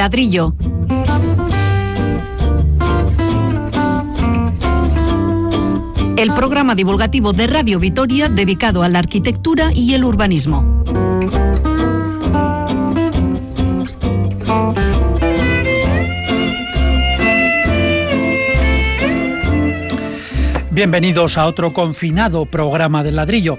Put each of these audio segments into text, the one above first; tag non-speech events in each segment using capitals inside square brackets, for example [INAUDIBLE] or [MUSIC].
ladrillo. El programa divulgativo de Radio Vitoria dedicado a la arquitectura y el urbanismo. Bienvenidos a otro confinado programa del ladrillo.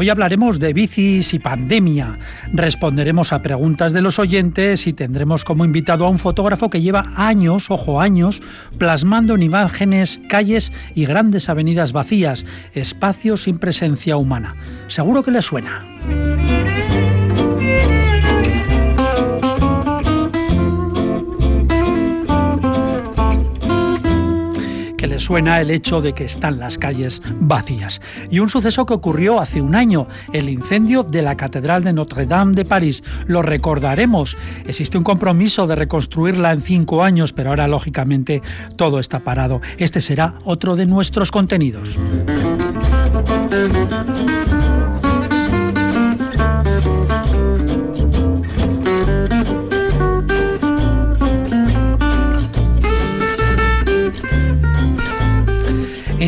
Hoy hablaremos de bicis y pandemia. Responderemos a preguntas de los oyentes y tendremos como invitado a un fotógrafo que lleva años, ojo, años, plasmando en imágenes calles y grandes avenidas vacías, espacios sin presencia humana. Seguro que le suena. Suena el hecho de que están las calles vacías. Y un suceso que ocurrió hace un año, el incendio de la Catedral de Notre Dame de París. Lo recordaremos. Existe un compromiso de reconstruirla en cinco años, pero ahora lógicamente todo está parado. Este será otro de nuestros contenidos.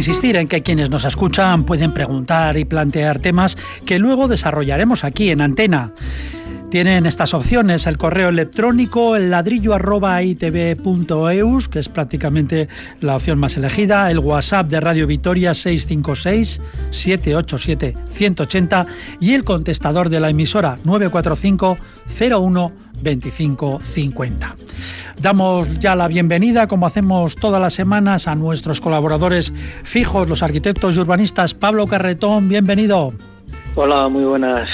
Insistir en que quienes nos escuchan pueden preguntar y plantear temas que luego desarrollaremos aquí en antena. Tienen estas opciones, el correo electrónico, el ladrillo arroba itv.eus, que es prácticamente la opción más elegida, el WhatsApp de Radio Vitoria 656-787-180 y el contestador de la emisora 945 01 2550. Damos ya la bienvenida, como hacemos todas las semanas, a nuestros colaboradores fijos, los arquitectos y urbanistas. Pablo Carretón, bienvenido. Hola, muy buenas.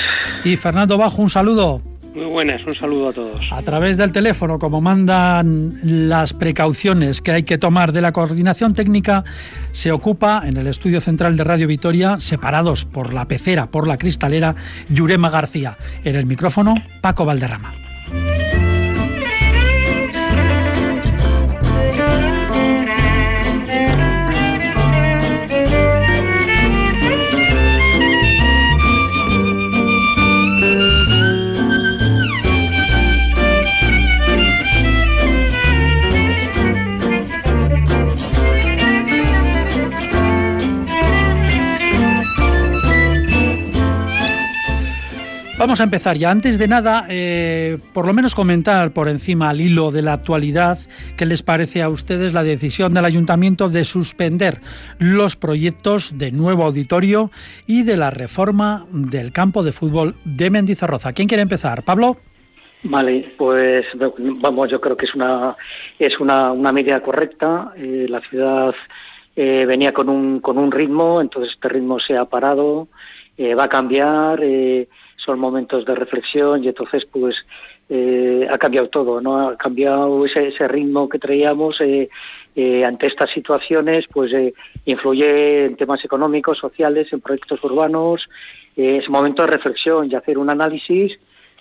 Y Fernando Bajo, un saludo. Muy buenas, un saludo a todos. A través del teléfono, como mandan las precauciones que hay que tomar de la coordinación técnica, se ocupa en el estudio central de Radio Vitoria, separados por la pecera, por la cristalera, Yurema García. En el micrófono, Paco Valderrama. Vamos a empezar ya. Antes de nada, eh, por lo menos comentar por encima al hilo de la actualidad, ¿qué les parece a ustedes la decisión del ayuntamiento de suspender los proyectos de nuevo auditorio y de la reforma del campo de fútbol de Mendizorroza? ¿Quién quiere empezar? ¿Pablo? Vale, pues vamos, yo creo que es una es una, una medida correcta. Eh, la ciudad eh, venía con un con un ritmo, entonces este ritmo se ha parado, va a cambiar son momentos de reflexión y entonces pues eh, ha cambiado todo, ¿no? Ha cambiado ese, ese ritmo que traíamos eh, eh, ante estas situaciones, pues influye en temas económicos, sociales, en proyectos urbanos. es momento de reflexión y hacer un análisis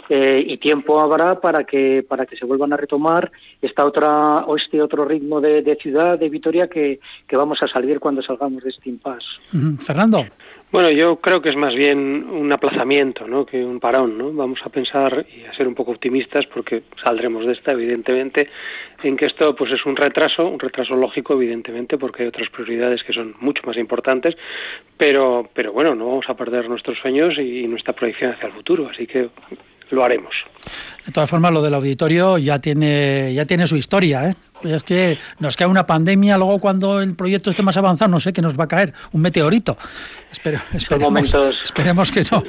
y tiempo habrá para que para que se vuelvan a retomar esta otra o este otro ritmo de, ciudad de Vitoria que, que, vamos a salir cuando salgamos de este impasse. Fernando. Bueno, yo creo que es más bien un aplazamiento, ¿no? Que un parón, ¿no? Vamos a pensar y a ser un poco optimistas porque saldremos de esta, evidentemente, en que esto, pues, es un retraso, un retraso lógico, evidentemente, porque hay otras prioridades que son mucho más importantes, pero, pero bueno, no vamos a perder nuestros sueños y nuestra proyección hacia el futuro, así que lo haremos. De todas formas, lo del auditorio ya tiene ya tiene su historia, ¿eh? Es que nos queda una pandemia, luego cuando el proyecto esté más avanzado, no sé qué nos va a caer, un meteorito. Espero, esperemos, [LAUGHS] esperemos que no.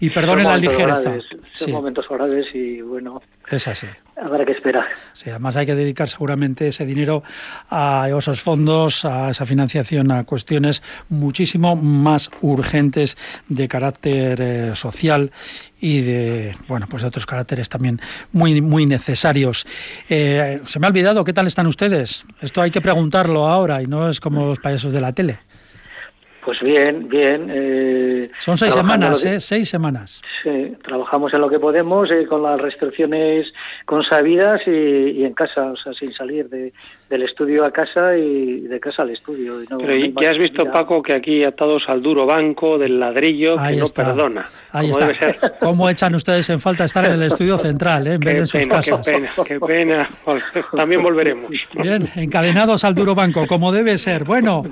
Y perdonen la ligereza. son momentos graves y bueno. Es así. Habrá que esperar. Sí, además hay que dedicar seguramente ese dinero a esos fondos, a esa financiación, a cuestiones muchísimo más urgentes de carácter eh, social y de bueno pues de otros caracteres también muy muy necesarios. Eh, se me ha olvidado qué tal están ustedes. Esto hay que preguntarlo ahora y no es como los payasos de la tele. Pues bien, bien. Eh, Son seis semanas, ¿eh? Seis semanas. Sí, trabajamos en lo que podemos, eh, con las restricciones consabidas y, y, en casa, o sea, sin salir de, del estudio a casa y de casa al estudio. Pero ya has visto, Paco, que aquí atados al duro banco del ladrillo que no perdona. Ahí está. [LAUGHS] ¿Cómo echan ustedes en falta estar en el estudio central, eh, en vez de en sus casas? Qué pena, qué pena. [LAUGHS] También volveremos. Bien, encadenados al duro banco, como debe ser. Bueno.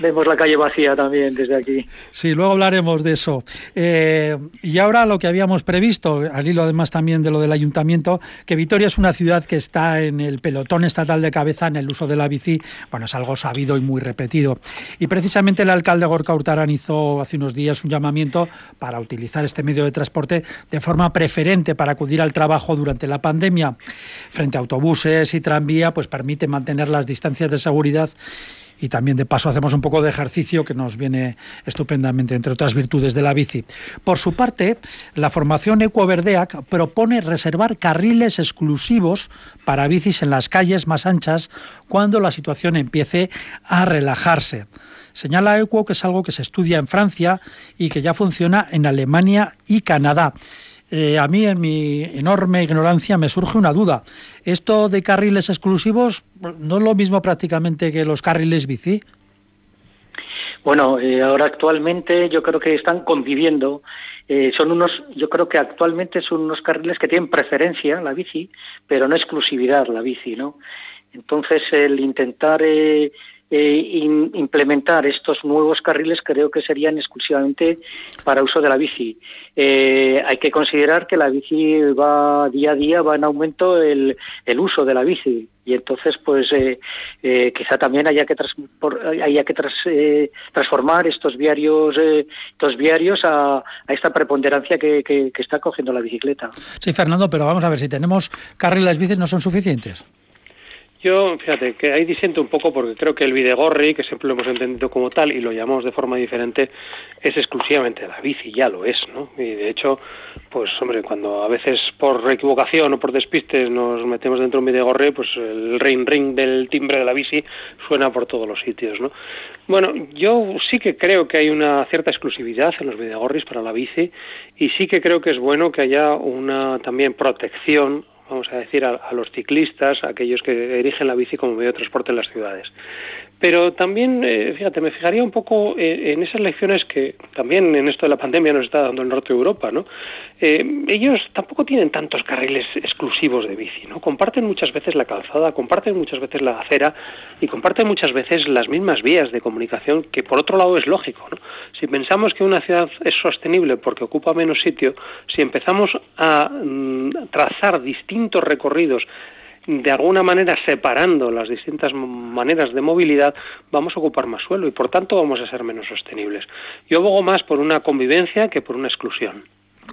Vemos la calle vacía también desde aquí. Sí, luego hablaremos de eso. Eh, y ahora lo que habíamos previsto, al hilo además también de lo del ayuntamiento, que Vitoria es una ciudad que está en el pelotón estatal de cabeza el uso de la bici, bueno, es algo sabido y muy repetido. Y precisamente el alcalde Gorka Hurtarán hizo hace unos días un llamamiento para utilizar este medio de transporte de forma preferente para acudir al trabajo durante la pandemia. Frente a autobuses y tranvía, pues permite mantener las distancias de seguridad y también de paso hacemos un poco de ejercicio que nos viene estupendamente, entre otras virtudes de la bici. Por su parte, la formación Ecoverdeac propone reservar carriles exclusivos para bicis en las calles más anchas cuando la situación empiece a relajarse. Señala Equo que es algo que se estudia en Francia y que ya funciona en Alemania y Canadá. Eh, a mí, en mi enorme ignorancia, me surge una duda. ¿Esto de carriles exclusivos no es lo mismo prácticamente que los carriles bici? Bueno, eh, ahora actualmente yo creo que están conviviendo. Eh, son unos, yo creo que actualmente son unos carriles que tienen preferencia la bici, pero no exclusividad la bici, ¿no? Entonces el intentar eh, implementar estos nuevos carriles creo que serían exclusivamente para uso de la bici. Eh, hay que considerar que la bici va día a día, va en aumento el, el uso de la bici y entonces pues eh, eh quizá también haya que haya que eh, transformar estos viarios estos viarios a, a esta preponderancia que, que, que, está cogiendo la bicicleta sí Fernando pero vamos a ver si tenemos carriles bicis no son suficientes yo, fíjate, que ahí disiento un poco porque creo que el videgorri, que siempre lo hemos entendido como tal y lo llamamos de forma diferente, es exclusivamente la bici, ya lo es, ¿no? Y de hecho, pues hombre, cuando a veces por equivocación o por despistes nos metemos dentro de un videgorri, pues el ring ring del timbre de la bici suena por todos los sitios, ¿no? Bueno, yo sí que creo que hay una cierta exclusividad en los videgorris para la bici y sí que creo que es bueno que haya una también protección vamos a decir, a, los ciclistas, a aquellos que erigen la bici como medio de transporte en las ciudades. Pero también, eh, fíjate, me fijaría un poco en, esas lecciones que también en esto de la pandemia nos está dando el norte de Europa, ¿no? Eh, ellos tampoco tienen tantos carriles exclusivos de bici, ¿no? Comparten muchas veces la calzada, comparten muchas veces la acera y comparten muchas veces las mismas vías de comunicación, que por otro lado es lógico, ¿no? Si pensamos que una ciudad es sostenible porque ocupa menos sitio, si empezamos a mm, trazar distintos recorridos de alguna manera separando las distintas maneras de movilidad, vamos a ocupar más suelo y por tanto vamos a ser menos sostenibles. Yo abogo más por una convivencia que por una exclusión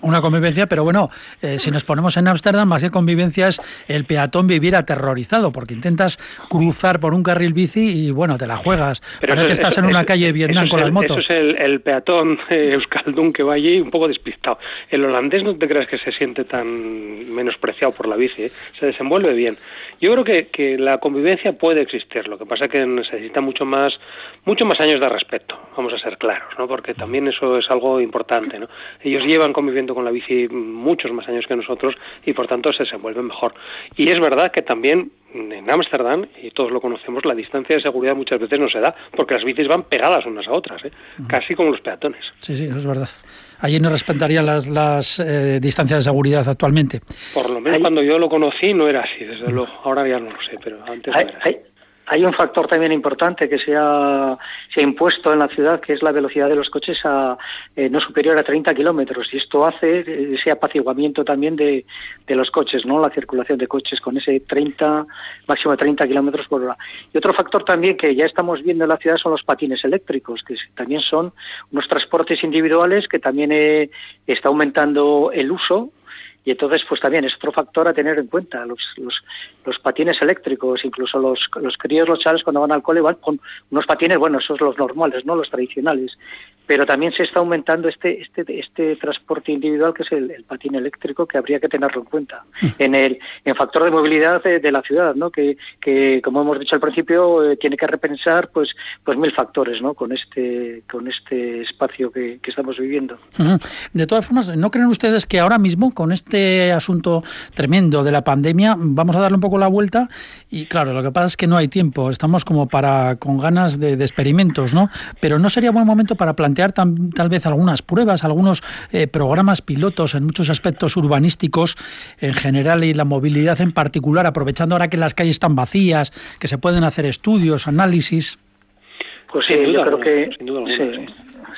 una convivencia, pero bueno, eh, si nos ponemos en Ámsterdam, más que convivencia es el peatón vivir aterrorizado, porque intentas cruzar por un carril bici y bueno, te la juegas. Pero Parece que estás en una calle Vietnam con las motos. Eso es el, peatón eh, euskaldun que va allí un poco despistado. El holandés no te creas que se siente tan menospreciado por la bici, ¿eh? se desenvuelve bien. Yo creo que, que la convivencia puede existir, lo que pasa es que necesita mucho más, mucho más años de respeto, vamos a ser claros, ¿no? porque también eso es algo importante. ¿no? Ellos llevan conviviendo con la bici muchos más años que nosotros y por tanto se desenvuelven mejor. Y es verdad que también en Ámsterdam, y todos lo conocemos, la distancia de seguridad muchas veces no se da, porque las bicis van pegadas unas a otras, ¿eh? casi como los peatones. Sí, sí, eso es verdad. Allí no respetarían las, las eh, distancias de seguridad actualmente. Por lo menos cuando yo lo conocí no era así, desde luego. Ahora ya no lo sé, pero antes no era así. Hay un factor también importante que se ha, impuesto en la ciudad, que es la velocidad de los coches a, eh, no superior a 30 kilómetros, y esto hace ese apaciguamiento también de, de, los coches, ¿no? La circulación de coches con ese 30, máximo de 30 kilómetros por hora. Y otro factor también que ya estamos viendo en la ciudad son los patines eléctricos, que también son unos transportes individuales que también eh, está aumentando el uso Y entonces, pues también es otro factor a tener en cuenta. Los, los, los patines eléctricos, incluso los, los críos, los chavales cuando van al cole van con unos patines, bueno, esos los normales, ¿no? Los tradicionales. Pero también se está aumentando este, este, este transporte individual que es el, patín eléctrico que habría que tenerlo en cuenta. Mm. En el en factor de movilidad de, la ciudad, ¿no? Que, que, como hemos dicho al principio, eh, tiene que repensar pues, pues mil factores, ¿no? Con este, con este espacio que, que estamos viviendo. De todas formas, ¿no creen ustedes que ahora mismo, con este asunto tremendo de la pandemia, vamos a darle un poco la vuelta? Y claro, lo que pasa es que no hay tiempo, estamos como para con ganas de, experimentos, ¿no? Pero ¿no sería buen momento para plantear tal vez algunas pruebas, algunos eh, programas pilotos en muchos aspectos urbanísticos en general y la movilidad en particular, aprovechando ahora que las calles están vacías, que se pueden hacer estudios, análisis? Pues sí, yo creo que... sí,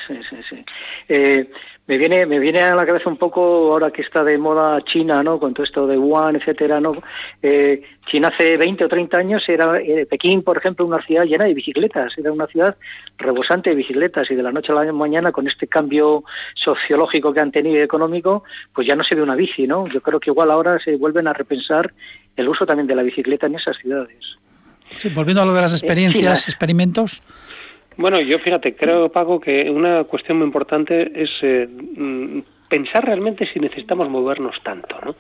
sí, sí. Eh, me viene me viene a la cabeza un poco ahora que está de moda China no con todo esto de Wuhan etcétera no eh, China hace 20 o 30 años era eh, Pekín por ejemplo una ciudad llena de bicicletas. Era una ciudad rebosante de bicicletas y de la noche a la mañana con este cambio sociológico que han tenido y económico pues ya no se ve una bici no yo creo que igual ahora se vuelven a repensar el uso también de la bicicleta en esas ciudades. Sí, volviendo a lo de las experiencias experimentos bueno, yo fíjate, creo, Paco, que una cuestión muy importante es eh, mm, pensar realmente si necesitamos movernos tanto, ¿no?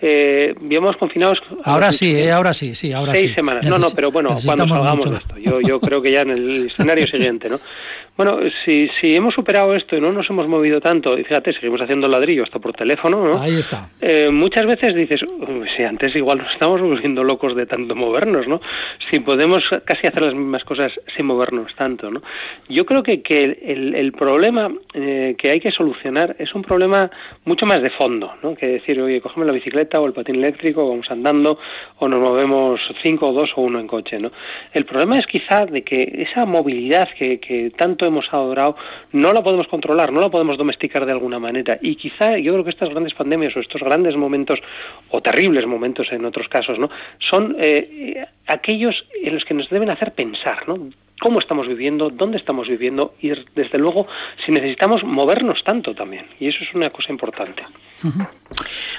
Eh, confinados. Ahora sí, eh, ahora sí, sí, ahora seis semanas. no, no, pero bueno, cuando salgamos de esto. Yo, yo creo que ya en el [LAUGHS] escenario siguiente, ¿no? Bueno, si, si hemos superado esto y no nos hemos movido tanto, y fíjate, seguimos haciendo ladrillo hasta por teléfono, ¿no? Ahí está. Eh, muchas veces dices, si antes igual nos estamos volviendo locos de tanto movernos, ¿no? Si podemos casi hacer las mismas cosas sin movernos tanto, ¿no? Yo creo que, que el, el problema eh, que hay que solucionar es un problema mucho más de fondo, ¿no? Que decir, oye, cógeme la o el patín eléctrico, vamos andando, o nos movemos cinco, o dos o uno en coche, ¿no? El problema es quizá de que esa movilidad que, tanto hemos adorado, no la podemos controlar, no la podemos domesticar de alguna manera. Y quizá yo creo que estas grandes pandemias o estos grandes momentos, o terribles momentos en otros casos, ¿no? son eh, aquellos en los que nos deben hacer pensar, ¿no? Cómo estamos viviendo, dónde estamos viviendo y desde luego si necesitamos movernos tanto también. Y eso es una cosa importante.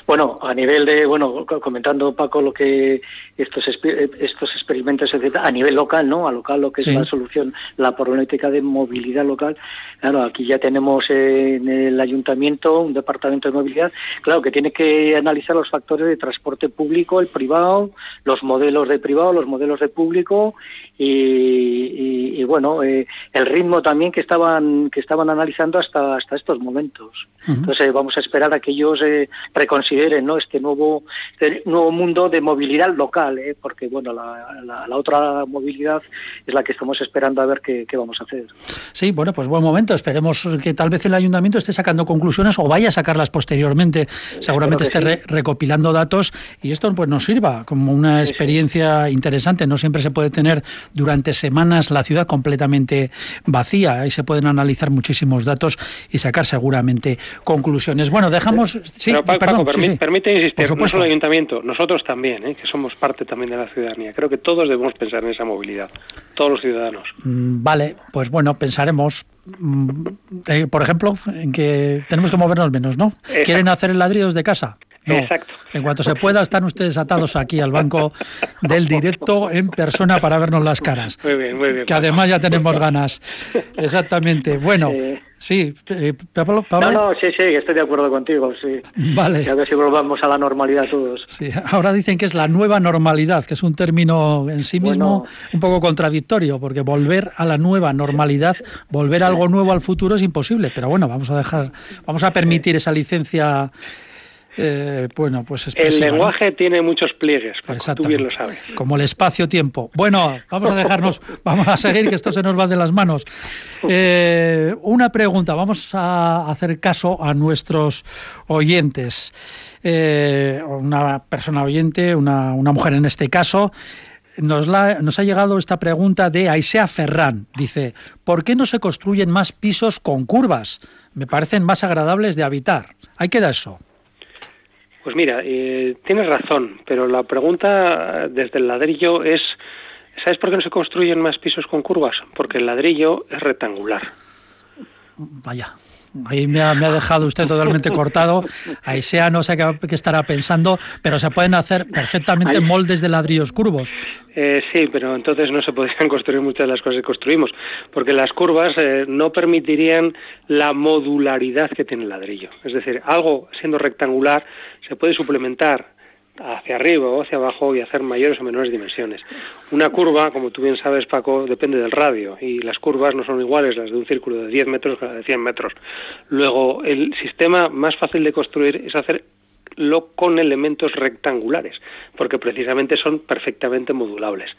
Bueno, a nivel de, bueno, comentando Paco lo que estos estos experimentos, etcétera, a nivel local, ¿no? A local lo que es la solución, la problemática de movilidad local. Claro, aquí ya tenemos en el ayuntamiento un departamento de movilidad, claro, que tiene que analizar los factores de transporte público, el privado, los modelos de privado, los modelos de público y, bueno, eh, el ritmo también que estaban que estaban analizando hasta hasta estos momentos. Entonces vamos a esperar a que ellos eh, reconsideren ¿no? este nuevo este nuevo mundo de movilidad local, ¿eh? porque bueno la, la, otra movilidad es la que estamos esperando a ver qué, qué, vamos a hacer. Sí, bueno, pues buen momento. Esperemos que tal vez el ayuntamiento esté sacando conclusiones o vaya a sacarlas posteriormente. Seguramente esté recopilando datos y esto pues nos sirva como una experiencia interesante. No siempre se puede tener durante semanas la ciudad completamente vacía. Ahí se pueden analizar muchísimos datos y sacar seguramente conclusiones. Bueno, dejamos... Sí, Paco, permite insistir, no solo el ayuntamiento, nosotros también, ¿eh? que somos parte también de la ciudadanía. Creo que todos debemos pensar en esa movilidad, todos los ciudadanos. Mm, vale, pues bueno, pensaremos mm, eh, por ejemplo, en que tenemos que movernos menos, ¿no? ¿Quieren hacer el ladrillo desde casa? Exacto. En cuanto se pueda, están ustedes atados aquí al banco del directo en persona para vernos las caras. Muy bien, muy bien. Que además ya tenemos ganas. Exactamente. Bueno, sí, eh, Pablo, No, no, sí, sí, estoy de acuerdo contigo, sí. Vale. a ver si volvamos a la normalidad todos. Sí, ahora dicen que es la nueva normalidad, que es un término en sí mismo un poco contradictorio, porque volver a la nueva normalidad, volver a algo nuevo al futuro es imposible. Pero bueno, vamos a dejar, vamos a permitir esa licencia eh, bueno, pues El lenguaje tiene muchos pliegues, tú bien lo sabes. Como el espacio-tiempo. Bueno, vamos a dejarnos, [LAUGHS] vamos a seguir, que esto se nos va de las manos. Eh, una pregunta, vamos a hacer caso a nuestros oyentes. Eh, una persona oyente, una, mujer en este caso, nos, nos, ha llegado esta pregunta de Aisea Ferrán. Dice, ¿por qué no se construyen más pisos con curvas? Me parecen más agradables de habitar. Hay que dar eso. Pues mira, eh, tienes razón, pero la pregunta desde el ladrillo es, ¿sabes por qué no se construyen más pisos con curvas? Porque el ladrillo es rectangular. Vaya. ahí me ha, dejado usted totalmente [LAUGHS] cortado. Ahí sea, no sé qué, estará pensando, pero se pueden hacer perfectamente moldes de ladrillos curvos. Eh, sí, pero entonces no se podrían [LAUGHS] construir muchas de las cosas que construimos, porque las curvas eh, no permitirían la modularidad que tiene el ladrillo. Es decir, algo siendo rectangular se puede suplementar hacia arriba o hacia abajo y hacer mayores o menores dimensiones. Una curva, como tú bien sabes, Paco, depende del radio y las curvas no son iguales las de un círculo de 10 metros que las de 100 metros. Luego, el sistema más fácil de construir es hacer lo con elementos rectangulares, porque precisamente son perfectamente modulables.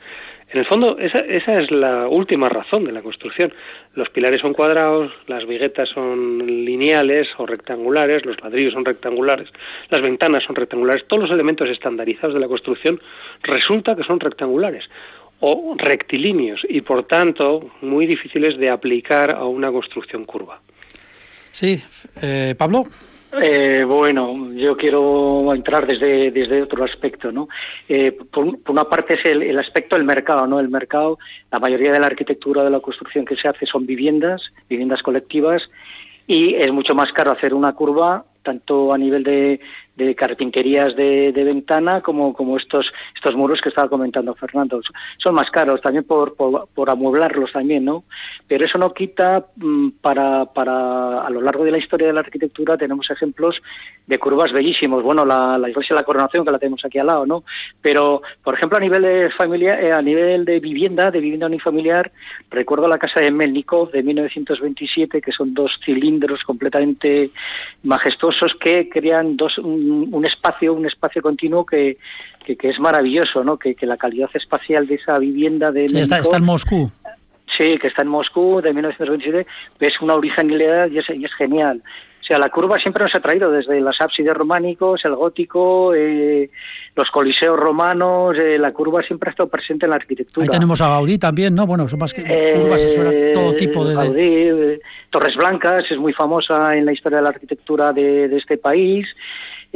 En el fondo, esa, esa, es la última razón de la construcción. Los pilares son cuadrados, las viguetas son lineales o rectangulares, los ladrillos son rectangulares, las ventanas son rectangulares, todos los elementos estandarizados de la construcción resulta que son rectangulares o rectilíneos y por tanto muy difíciles de aplicar a una construcción curva. Sí, eh, Pablo. Eh, bueno, yo quiero entrar desde, desde otro aspecto, ¿no? Eh, por, una parte es el, aspecto del mercado, ¿no? El mercado, la mayoría de la arquitectura de la construcción que se hace son viviendas, viviendas colectivas, y es mucho más caro hacer una curva tanto a nivel de, de carpinterías de, ventana como, como estos, estos muros que estaba comentando Fernando. Son más caros también por, por, amueblarlos también, ¿no? Pero eso no quita mm, para, para, a lo largo de la historia de la arquitectura tenemos ejemplos de curvas bellísimos. Bueno, la, la iglesia de la coronación que la tenemos aquí al lado, ¿no? Pero, por ejemplo, a nivel de familia, eh, a nivel de vivienda, de vivienda unifamiliar, recuerdo la casa de Melnikov de 1927, que son dos cilindros completamente majestuosos que crean dos, un, espacio, un espacio continuo que, que, es maravilloso, ¿no? Que, que, la calidad espacial de esa vivienda de sí, está, en Moscú. Sí, que está en Moscú de 1927, es una originalidad y es, y es genial. O sea, la curva siempre nos ha traído desde los ábsides románicos, el gótico, eh, los coliseos romanos, eh, la curva siempre ha estado presente en la arquitectura. Ahí tenemos a Gaudí también, ¿no? Bueno, son más que curvas, eso era todo tipo de... Gaudí, eh, Torres Blancas es muy famosa en la historia de la arquitectura de, de este país.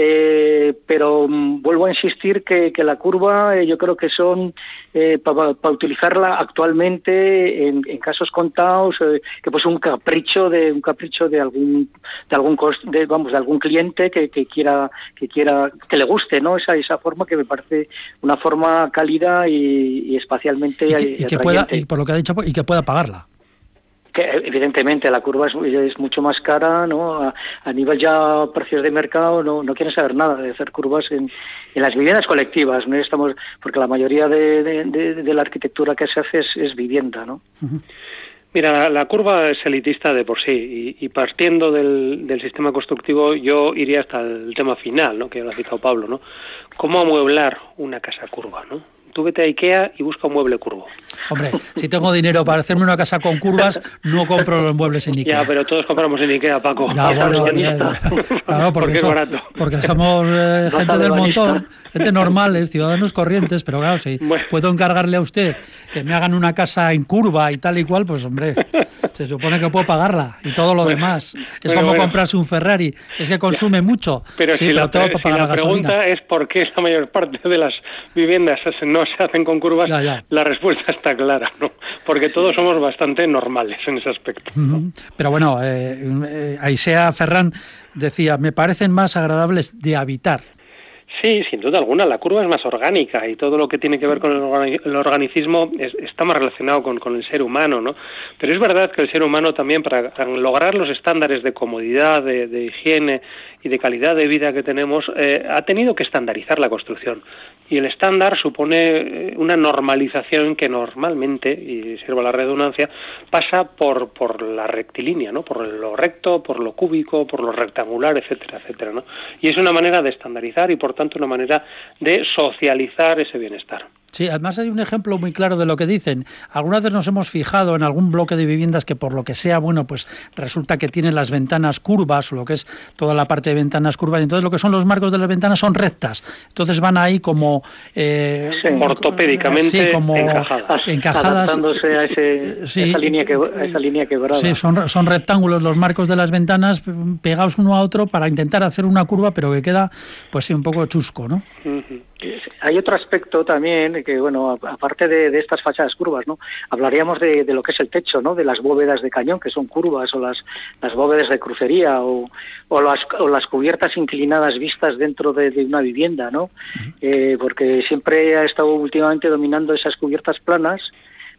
Eh, pero mm, vuelvo a insistir que, la curva eh, yo creo que son eh, para utilizarla actualmente en, casos contados que pues un capricho de un capricho de algún de algún de, vamos de algún cliente que, quiera que quiera que le guste no esa esa forma que me parece una forma cálida y, espacialmente y que, pueda y por lo que ha dicho y que pueda pagarla que evidentemente la curva es, mucho más cara, ¿no? A, nivel ya precios de mercado no, no quieren saber nada de hacer curvas en, en las viviendas colectivas, no estamos porque la mayoría de, de, la arquitectura que se hace es, vivienda, ¿no? Mira, la, curva es elitista de por sí y, partiendo del, del, sistema constructivo yo iría hasta el tema final, ¿no? Que lo ha citado Pablo, ¿no? ¿Cómo amueblar una casa curva, ¿no? Tú vete a Ikea y busca un mueble curvo. Hombre, si tengo dinero para hacerme una casa con curvas, no compro los muebles en Ikea. Ya, pero todos compramos en Ikea, Paco. Ya, bueno, [LAUGHS] claro, porque, es barato. porque somos eh, gente del montón, gente normales, ciudadanos corrientes, pero claro, si puedo encargarle a usted que me hagan una casa en curva y tal y cual, pues hombre, se supone que puedo pagarla y todo lo demás. Es como comprarse un Ferrari, es que consume mucho. Pero si la, pregunta es por qué la mayor parte de las viviendas no se hacen con curvas, la respuesta está clara, ¿no? Porque todos somos bastante normales en ese aspecto. Pero bueno, eh, eh, Aisea Ferran decía, me parecen más agradables de habitar. Sí, sin duda alguna, la curva es más orgánica y todo lo que tiene que ver con el, organicismo está más relacionado con, con, el ser humano, ¿no? Pero es verdad que el ser humano también, para lograr los estándares de comodidad, de, higiene y de calidad de vida que tenemos, eh, ha tenido que estandarizar la construcción. Y el estándar supone eh, una normalización que normalmente, y sirva la redundancia, pasa por, por la rectilínea, ¿no? Por lo recto, por lo cúbico, por lo rectangular, etcétera, etcétera, ¿no? Y es una manera de estandarizar y, por tanto, una manera de socializar ese bienestar. Sí, además hay un ejemplo muy claro de lo que dicen. Algunas veces nos hemos fijado en algún bloque de viviendas que por lo que sea, bueno, pues resulta que tienen las ventanas curvas o lo que es toda la parte de ventanas curvas. Entonces lo que son los marcos de las ventanas son rectas. Entonces van ahí como... Eh, ortopédicamente como encajadas. Adaptándose a, esa, línea que, esa línea quebrada. Sí, son, son rectángulos los marcos de las ventanas pegados uno a otro para intentar hacer una curva, pero que queda pues sí un poco chusco, ¿no? Hay otro aspecto también de que, bueno, aparte de, estas fachadas curvas, ¿no? Hablaríamos de, lo que es el techo, ¿no? De las bóvedas de cañón, que son curvas, o las, las bóvedas de crucería, o, o, las, o las cubiertas inclinadas vistas dentro de, una vivienda, ¿no? Eh, porque siempre ha estado últimamente dominando esas cubiertas planas,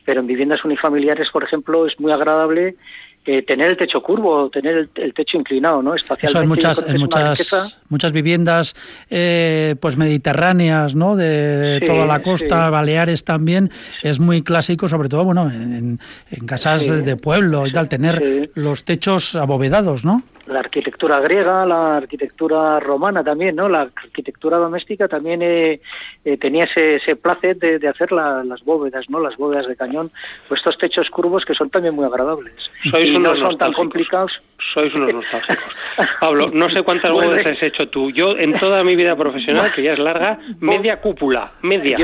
pero en viviendas unifamiliares, por ejemplo, es muy agradable tener el techo curvo, tener el, techo inclinado, ¿no? Espacialmente. Eso en muchas, en muchas, muchas viviendas eh, pues mediterráneas, ¿no? De toda la costa, Baleares también, es muy clásico, sobre todo, bueno, en, casas de pueblo y tal, tener los techos abovedados, ¿no? La arquitectura griega, la arquitectura romana también, ¿no? La arquitectura doméstica también eh, eh, tenía ese, ese placer de, hacer las bóvedas, ¿no? Las bóvedas de cañón, pues estos techos curvos que son también muy agradables. Sois y unos no son tan complicados. Sois unos nostálgicos. [LAUGHS] Pablo, no sé cuántas [LAUGHS] bóvedas has hecho tú. Yo en toda mi vida profesional, que ya es larga, media cúpula, media.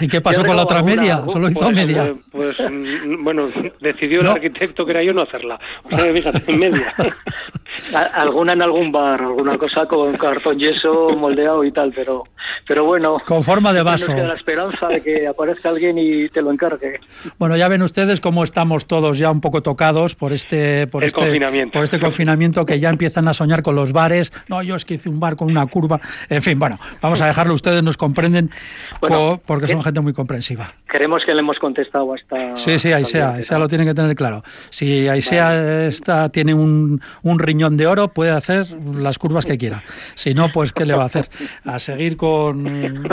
¿Y qué pasó con la otra media? Solo hizo pues, media. Pues, mm, bueno, decidió el arquitecto que era yo no hacerla. O sea, fíjate, media. [LAUGHS] alguna en algún bar, alguna cosa con cartón yeso moldeado y tal, pero pero bueno. Con forma de vaso. la esperanza de que aparezca alguien y te lo encargue. Bueno, ya ven ustedes cómo estamos todos ya un poco tocados por este por este confinamiento. por este confinamiento que ya empiezan a soñar con los bares. No, yo es que hice un bar con una curva. En fin, bueno, vamos a dejarlo. Ustedes nos comprenden porque son gente muy comprensiva. Queremos que le hemos contestado hasta. Sí, sí, ahí sea, ahí sea lo tienen que tener claro. Si ahí sea está tiene un, un riñón de oro puede hacer las curvas que quiera. Si no, pues ¿qué le va a hacer? A seguir con... [LAUGHS]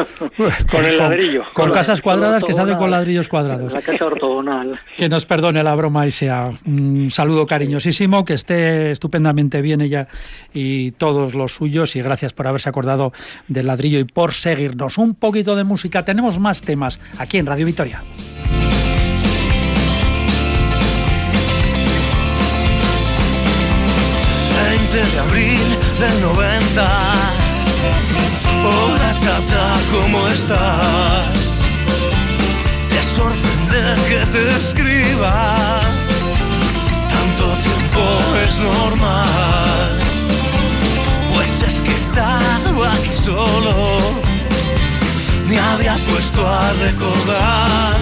Con, el ladrillo. Con, casas cuadradas que salen con ladrillos cuadrados. La casa ortogonal. Que nos perdone la broma y sea un saludo cariñosísimo, que esté estupendamente bien ella y todos los suyos y gracias por haberse acordado del ladrillo y por seguirnos. Un poquito de música, tenemos más temas aquí en Radio Victoria. 20 de abril del 90. Hola chata, ¿cómo estás? Te sorprende que te escriba. Tanto tiempo es normal. Pues es que estaba aquí solo. Me había puesto a recordar.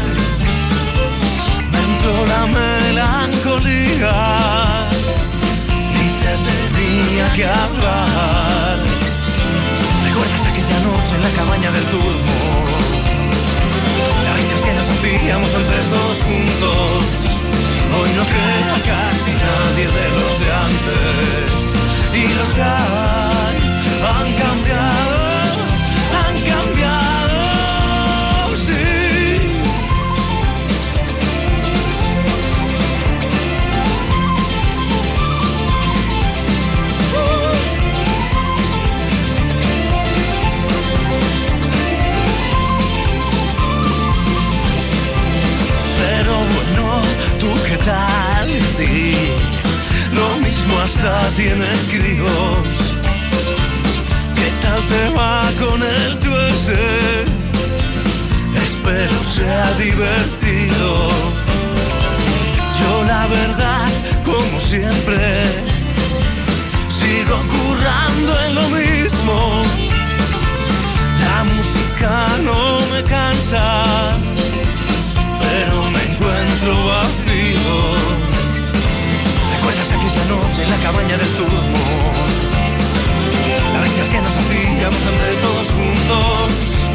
Me entró la melancolía tenía que hablar. ¿Recuerdas aquella noche en la cabaña del turmo? Las risas que nos hacíamos entre dos juntos. Hoy no queda casi nadie de los de antes. Y los que han cambiado, han cambiado, hasta tienes críos. ¿Qué tal te va con el tuese? Espero sea divertido. Yo la verdad, como siempre, sigo currando en lo mismo. La música no me cansa, pero me encuentro vacío. ¿Recuerdas aquella noche en la cabaña del turno? Las risas que nos hacíamos antes todos juntos.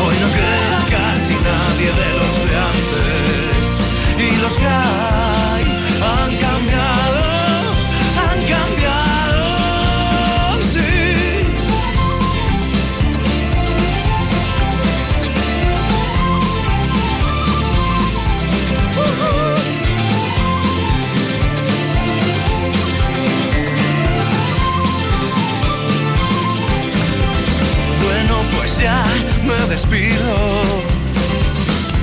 Hoy no queda casi nadie de los de antes. Y los que hay han cambiado, han cambiado, me despido.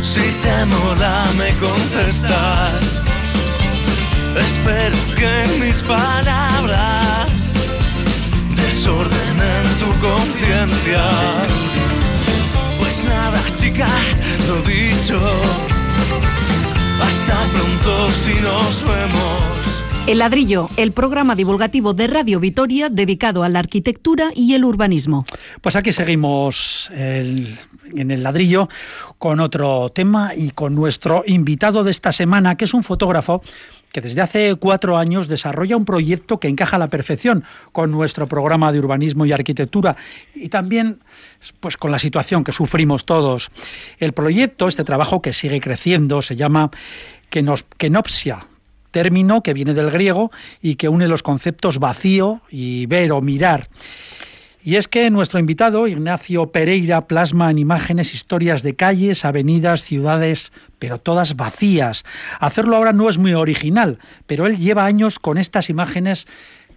Si te mola me contestas. Espero que mis palabras desordenen tu conciencia. Pues nada, chica, lo dicho. Hasta pronto si nos vemos. El ladrillo, el programa divulgativo de Radio Vitoria dedicado a la arquitectura y el urbanismo. Pues aquí seguimos en el ladrillo con otro tema y con nuestro invitado de esta semana, que es un fotógrafo que desde hace cuatro años desarrolla un proyecto que encaja a la perfección con nuestro programa de urbanismo y arquitectura y también pues con la situación que sufrimos todos. El proyecto, este trabajo que sigue creciendo, se llama Kenopsia, término que viene del griego y que une los conceptos vacío y ver o mirar. Y es que nuestro invitado, Ignacio Pereira, plasma en imágenes historias de calles, avenidas, ciudades, pero todas vacías. Hacerlo ahora no es muy original, pero él lleva años con estas imágenes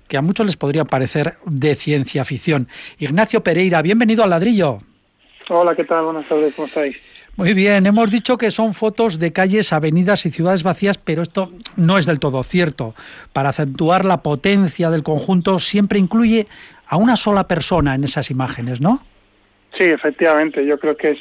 que a muchos les podrían parecer de ciencia ficción. Ignacio Pereira, bienvenido al ladrillo. Hola, ¿qué tal? Buenas tardes, ¿cómo estáis? Muy bien, hemos dicho que son fotos de calles, avenidas y ciudades vacías, pero esto no es del todo cierto. Para acentuar la potencia del conjunto siempre incluye a una sola persona en esas imágenes, ¿no? Sí, efectivamente. Yo creo que es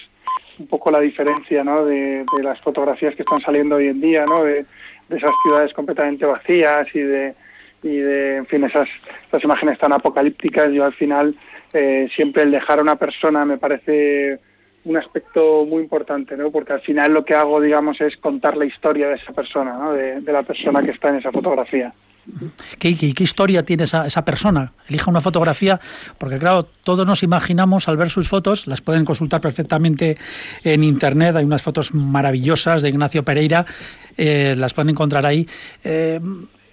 un poco la diferencia ¿no? de, las fotografías que están saliendo hoy en día, ¿no? de, esas ciudades completamente vacías y de, y de en fin, esas, esas imágenes tan apocalípticas. Yo al final eh, siempre el dejar a una persona me parece un aspecto muy importante, ¿no? Porque al final lo que hago, digamos, es contar la historia de esa persona, ¿no? de la persona que está en esa fotografía. ¿Qué, historia tiene esa, esa, persona? Elija una fotografía, porque claro, todos nos imaginamos al ver sus fotos, las pueden consultar perfectamente en internet, hay unas fotos maravillosas de Ignacio Pereira, eh, las pueden encontrar ahí. Eh,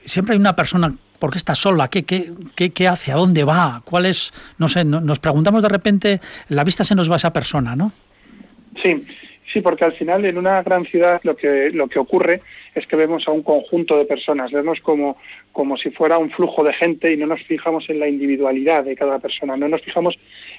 siempre hay una persona, ¿por qué está sola? ¿Qué, qué, qué, hace? ¿A dónde va? ¿Cuál es? No sé, nos preguntamos de repente, la vista se nos va a esa persona, ¿no? Sí, Sí, porque al final en una gran ciudad lo que, lo que ocurre es que vemos a un conjunto de personas, vemos como, como si fuera un flujo de gente y no nos fijamos en la individualidad de cada persona, no nos fijamos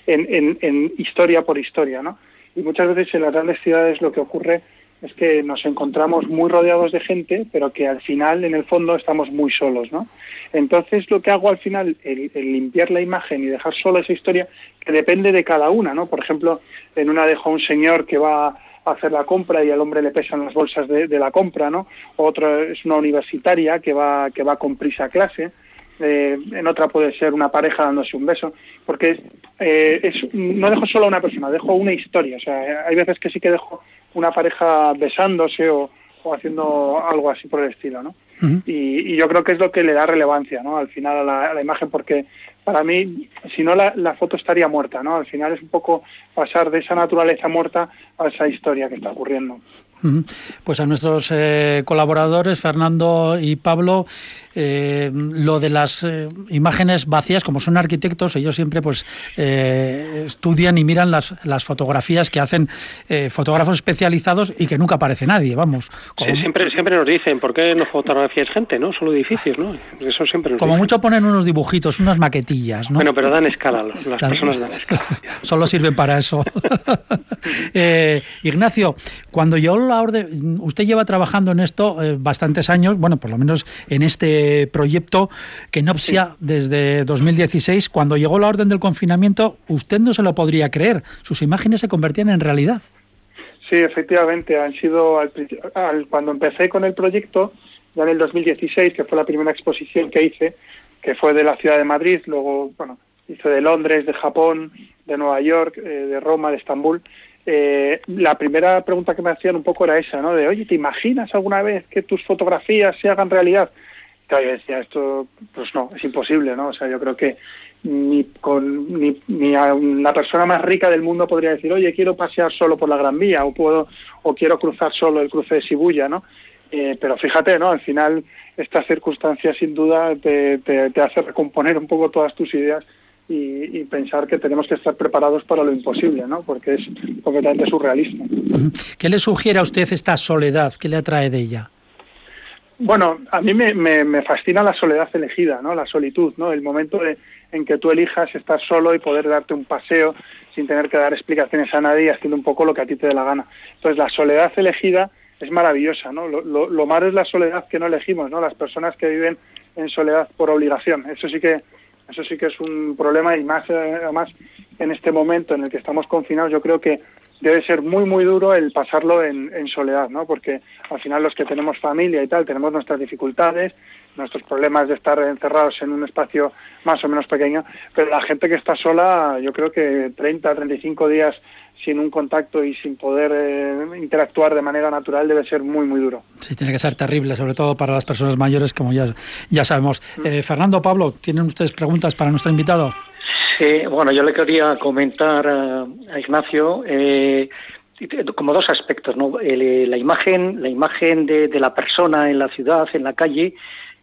en, en, historia por historia, ¿no? Y muchas veces en las grandes ciudades lo que ocurre es que nos encontramos muy rodeados de gente, pero que al final, en el fondo, estamos muy solos, ¿no? Entonces, lo que hago al final, el, limpiar la imagen y dejar solo esa historia, que depende de cada una, ¿no? Por ejemplo, en una dejo a un señor que va hacer la compra y al hombre le pesan las bolsas de, la compra, ¿no? Otra es una universitaria que va, que va con prisa a clase. Eh, en otra puede ser una pareja dándose un beso, porque eh, es, no dejo solo a una persona, dejo una historia. O sea, hay veces que sí que dejo una pareja besándose o, o haciendo algo así por el estilo, ¿no? y, yo creo que es lo que le da relevancia, ¿no? Al final a la, a la imagen, porque para mí, si no, la, la, foto estaría muerta, ¿no? Al final es un poco pasar de esa naturaleza muerta a esa historia que está ocurriendo. Pues a nuestros eh, colaboradores, Fernando y Pablo, eh, lo de las eh, imágenes vacías, como son arquitectos, ellos siempre pues estudian y miran las, las fotografías que hacen fotógrafos especializados y que nunca aparece nadie, vamos. siempre, siempre nos dicen, ¿por qué no fotografías gente, no? Solo edificios, ¿no? Eso siempre Como mucho ponen unos dibujitos, unas maquetillas, ¿no? Bueno, pero dan escala, las personas dan escala. [LAUGHS] Solo sirven para eso. [LAUGHS] Ignacio, cuando yo usted lleva trabajando en esto eh, bastantes años, bueno, por lo menos en este proyecto que Nopsia desde 2016, cuando llegó la orden del confinamiento, usted no se lo podría creer, sus imágenes se convertían en realidad. Sí, efectivamente, han sido cuando empecé con el proyecto, ya en el 2016, que fue la primera exposición que hice, que fue de la ciudad de Madrid, luego, bueno, hice de Londres, de Japón, de Nueva York, eh, de Roma, de Estambul, eh, la primera pregunta que me hacían un poco era esa, ¿no? De, oye, ¿te imaginas alguna vez que tus fotografías se hagan realidad? Claro, yo decía, esto, pues no, es imposible, ¿no? O sea, yo creo que ni con ni, ni a la persona más rica del mundo podría decir, oye, quiero pasear solo por la Gran Vía o puedo o quiero cruzar solo el cruce de Shibuya, ¿no? Eh, pero fíjate, ¿no? Al final, estas circunstancias sin duda te, te, te hace recomponer un poco todas tus ideas y, pensar que tenemos que estar preparados para lo imposible, ¿no? Porque es completamente surrealista. ¿Qué le sugiere a usted esta soledad? ¿Qué le atrae de ella? Bueno, a mí me, me, fascina la soledad elegida, ¿no? La solitud, ¿no? El momento en que tú elijas estar solo y poder darte un paseo sin tener que dar explicaciones a nadie, haciendo un poco lo que a ti te dé la gana. Entonces, la soledad elegida es maravillosa, ¿no? Lo, lo, lo malo es la soledad que no elegimos, ¿no? Las personas que viven en soledad por obligación. Eso sí que eso sí que es un problema y más eh, además en este momento en el que estamos confinados, yo creo que debe ser muy muy duro el pasarlo en, soledad, ¿no? Porque al final los que tenemos familia y tal tenemos nuestras dificultades, nuestros problemas de estar encerrados en un espacio más o menos pequeño, pero la gente que está sola, yo creo que 30, 35 días sin un contacto y sin poder eh, interactuar de manera natural debe ser muy, muy duro. Sí, tiene que ser terrible, sobre todo para las personas mayores, como ya, ya sabemos. Mm. Eh, Fernando, Pablo, ¿tienen ustedes preguntas para nuestro invitado? Sí, bueno, yo le quería comentar a, Ignacio eh, como dos aspectos, ¿no? la imagen, la imagen de, de la persona en la ciudad, en la calle,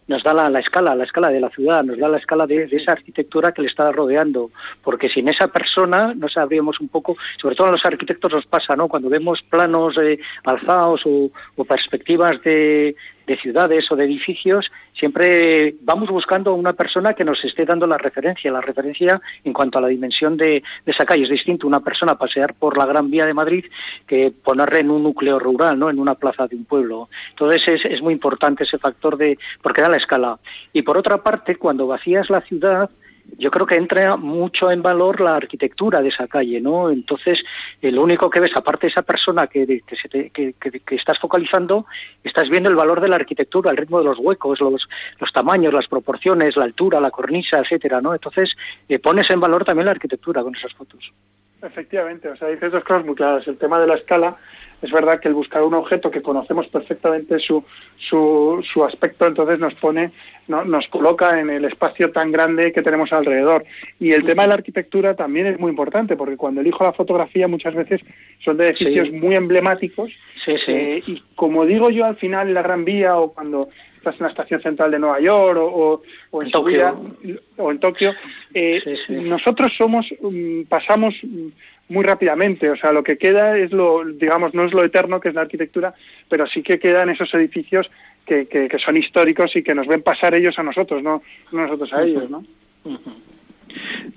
nos da la, escala, la escala de la ciudad, nos da la escala de, esa arquitectura que le está rodeando, porque sin esa persona no sabríamos un poco, sobre todo a los arquitectos nos pasa, ¿no? Cuando vemos planos eh, alzados o, perspectivas de, de ciudades o de edificios, siempre vamos buscando una persona que nos esté dando la referencia. La referencia en cuanto a la dimensión de, esa calle es distinto una persona pasear por la Gran Vía de Madrid que ponerle en un núcleo rural, ¿no? en una plaza de un pueblo. Entonces es, es muy importante ese factor de porque da la escala. Y por otra parte, cuando vacías la ciudad, yo creo que entra mucho en valor la arquitectura de esa calle, ¿no? Entonces, eh, lo único que ves, aparte de esa persona que, que, estás focalizando, estás viendo el valor de la arquitectura, el ritmo de los huecos, los, los tamaños, las proporciones, la altura, la cornisa, etcétera, ¿no? Entonces, eh, pones en valor también la arquitectura con esas fotos. Efectivamente, o sea, dices dos cosas muy claras. El tema de la escala es verdad que el buscar un objeto que conocemos perfectamente su, su, su aspecto, entonces nos pone, no, nos coloca en el espacio tan grande que tenemos alrededor. Y el tema de la arquitectura también es muy importante, porque cuando elijo la fotografía muchas veces son de edificios muy emblemáticos. Sí, sí. Eh, y como digo yo al final en la Gran Vía o cuando estás en la estación central de Nueva York o, o, en Tokio, o en Tokio eh, nosotros somos, mm, pasamos muy rápidamente. O sea, lo que queda es lo, digamos, no es lo eterno que es la arquitectura, pero sí que quedan esos edificios que, que, son históricos y que nos ven pasar ellos a nosotros, no, nosotros a ellos, ¿no?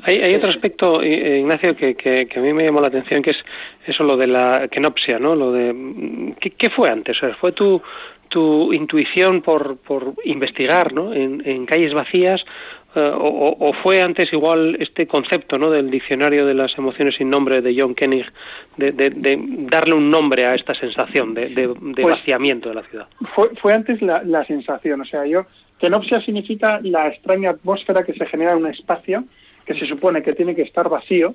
Hay, hay, otro aspecto, eh, Ignacio, que, que, a mí me llamó la atención, que es eso, lo de la kenopsia, ¿no? Lo de, ¿qué, qué fue antes? O sea, ¿Fue tu, tu intuición por, por investigar ¿no? en calles vacías eh, o, fue antes igual este concepto ¿no? del diccionario de las emociones sin nombre de John Koenig, de, de, darle un nombre a esta sensación de, de pues vaciamiento de la ciudad? Fue, fue antes la, la sensación, o sea, yo, kenopsia significa la extraña atmósfera que se genera en un espacio que se supone que tiene que estar vacío,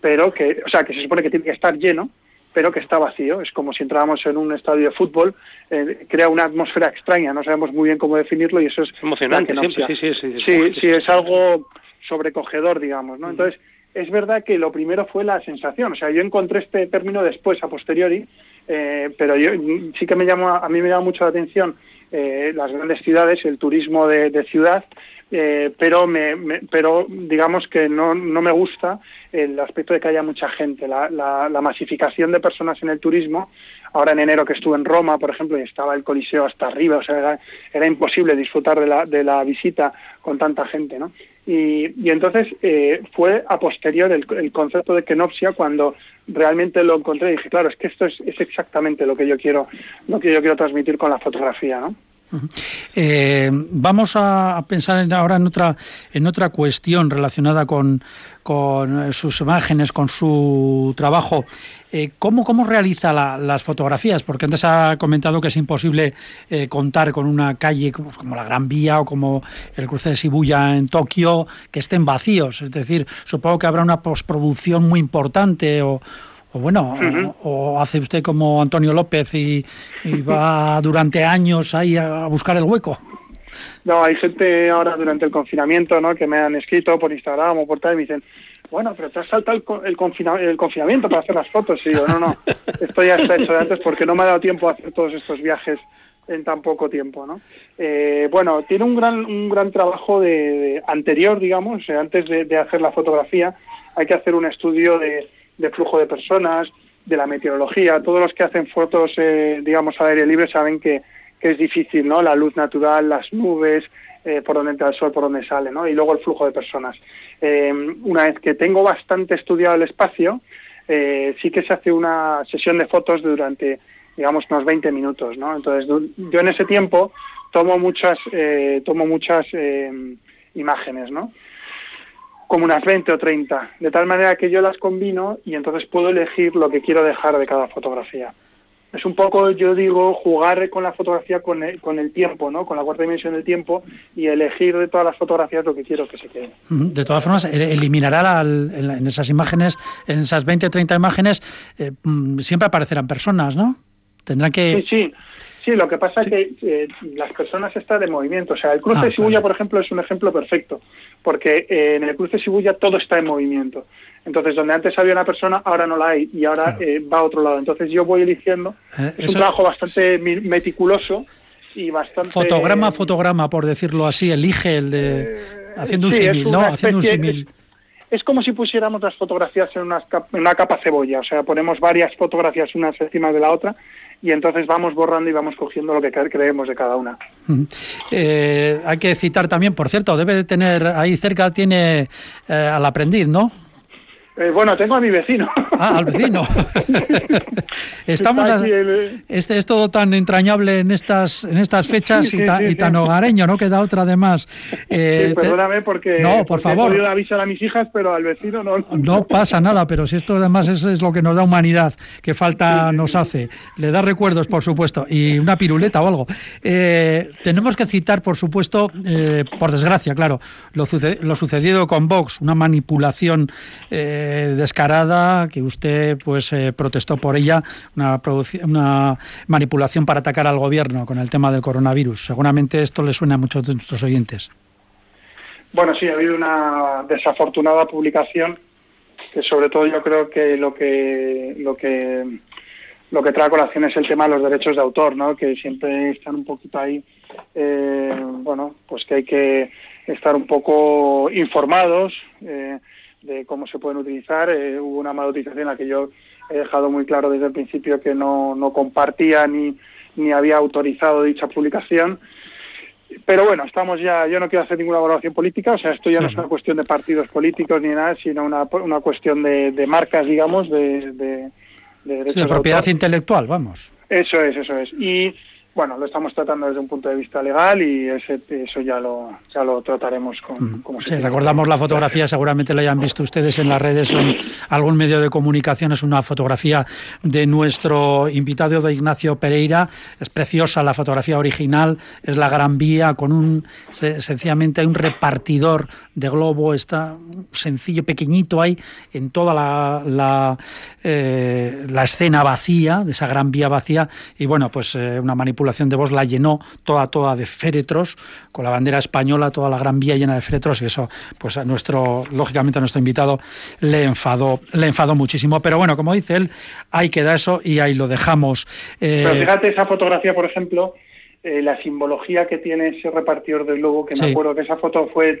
pero que, o sea, que se supone que tiene que estar lleno, pero que está vacío. Es como si entrábamos en un estadio de fútbol, eh, crea una atmósfera extraña, no sabemos muy bien cómo definirlo y eso es emocionante. Sí, sí, sí, sí, sí, es algo sobrecogedor, digamos, ¿no? Entonces, es verdad que lo primero fue la sensación, o sea, yo encontré este término después, a posteriori, eh, pero yo sí que me llamó, a mí me llama mucho la atención eh, las grandes ciudades, el turismo de ciudad, eh, pero, me, pero digamos que no, no, me gusta el aspecto de que haya mucha gente, la, la, la, masificación de personas en el turismo. Ahora en enero que estuve en Roma, por ejemplo, y estaba el Coliseo hasta arriba, o sea, era, imposible disfrutar de la, de la visita con tanta gente, ¿no? Y, y entonces eh, fue a posterior el, el, concepto de kenopsia cuando realmente lo encontré y dije, claro, es que esto es, es exactamente lo que yo quiero, lo que yo quiero transmitir con la fotografía, ¿no? Eh, vamos a pensar ahora en otra, en otra cuestión relacionada con, con eh, sus imágenes, con su trabajo. Eh, ¿cómo, ¿cómo, realiza las fotografías? Porque antes ha comentado que es imposible contar con una calle como, como, la Gran Vía o como el cruce de Shibuya en Tokio que estén vacíos. Es decir, supongo que habrá una postproducción muy importante o, o bueno, o, hace usted como Antonio López y, va [LAUGHS] durante años ahí a buscar el hueco. No, hay gente ahora durante el confinamiento, ¿no? Que me han escrito por Instagram o por tal y me dicen, bueno, pero te has saltado el, el, confinamiento para hacer las fotos. Y yo, no, no, esto ya está hecho de antes porque no me ha dado tiempo a hacer todos estos viajes en tan poco tiempo, ¿no? Eh, bueno, tiene un gran un gran trabajo de, anterior, digamos, antes de hacer la fotografía, hay que hacer un estudio de de flujo de personas, de la meteorología. Todos los que hacen fotos, eh, digamos, al aire libre saben que, es difícil, ¿no? La luz natural, las nubes, eh, por donde entra el sol, por donde sale, ¿no? Y luego el flujo de personas. Eh, una vez que tengo bastante estudiado el espacio, sí que se hace una sesión de fotos durante, digamos, unos 20 minutos, ¿no? Entonces, yo en ese tiempo tomo muchas, tomo muchas imágenes, ¿no? Como unas 20 o 30, de tal manera que yo las combino y entonces puedo elegir lo que quiero dejar de cada fotografía. es un poco, yo digo, jugar con la fotografía con el, con el tiempo, ¿no? Con la cuarta dimensión del tiempo y elegir de todas las fotografías lo que quiero que se quede. De todas formas, eliminará en esas imágenes, en esas 20, 30 imágenes, eh, mm, siempre aparecerán personas, ¿no? Tendrán que... Sí, sí. Sí, lo que pasa es que eh, las personas están de movimiento. O sea, el cruce de Shibuya, por ejemplo, es un ejemplo perfecto, porque eh, en el cruce de Shibuya todo está en movimiento. Entonces, donde antes había una persona, ahora no la hay y ahora eh, va a otro lado. Entonces, yo voy eligiendo. es un trabajo bastante meticuloso y bastante. Fotograma a fotograma, por decirlo así, elige el de. haciendo un símil, ¿no? Haciendo un símil. Es, como si pusiéramos las fotografías en una, en una capa cebolla, o sea, ponemos varias fotografías unas encima de la otra y entonces vamos borrando y vamos cogiendo lo que creemos de cada una. Eh, hay que citar también, por cierto, debe de tener ahí cerca, tiene eh, al aprendiz, ¿no? Eh, bueno, tengo a mi vecino. Ah, al vecino. [LAUGHS] Estamos este es todo tan entrañable en estas en estas fechas y, tan hogareño, ¿no? Queda otra de más. Eh, perdóname porque, no, por favor. he avisar a mis hijas, pero al vecino no. No pasa nada, pero si esto además es, es lo que nos da humanidad, que falta nos hace. Le da recuerdos, por supuesto, y una piruleta o algo. Eh, tenemos que citar, por supuesto, por desgracia, claro, lo, lo sucedido con Vox, una manipulación descarada, que usted pues eh, protestó por ella, una, una manipulación para atacar al gobierno con el tema del coronavirus. Seguramente esto le suena a muchos de nuestros oyentes. Bueno, sí, ha habido una desafortunada publicación que sobre todo yo creo que lo que lo que lo que trae a colación es el tema de los derechos de autor, ¿no? Que siempre están un poquito ahí, eh, bueno, pues que hay que estar un poco informados. Eh, de cómo se pueden utilizar. Eh, hubo una mala utilización en la que yo he dejado muy claro desde el principio que no, no compartía ni, ni había autorizado dicha publicación. Pero bueno, estamos ya, yo no quiero hacer ninguna evaluación política, o sea, esto ya no es una cuestión de partidos políticos ni nada, sino una, una cuestión de, de marcas, digamos, de, de, de, propiedad intelectual, vamos. Eso es, eso es. Y bueno, lo estamos tratando desde un punto de vista legal y ese, eso ya lo, ya lo trataremos con... Como sí, recordamos la fotografía, seguramente la hayan visto ustedes en las redes o en algún medio de comunicación, es una fotografía de nuestro invitado de Ignacio Pereira, es preciosa la fotografía original, es la Gran Vía con un, sencillamente hay un repartidor de globo, está sencillo, pequeñito ahí, en toda la, la, eh, la escena vacía, de esa Gran Vía vacía, y bueno, pues eh, una manipulación de voz la llenó toda, toda de féretros, con la bandera española, toda la gran vía llena de féretros, y eso, pues a nuestro, lógicamente a nuestro invitado le enfadó, le enfadó muchísimo. Pero bueno, como dice él, ahí queda eso y ahí lo dejamos. Eh, Pero fíjate esa fotografía, por ejemplo, eh, la simbología que tiene ese repartidor del lobo, que me acuerdo que esa foto fue,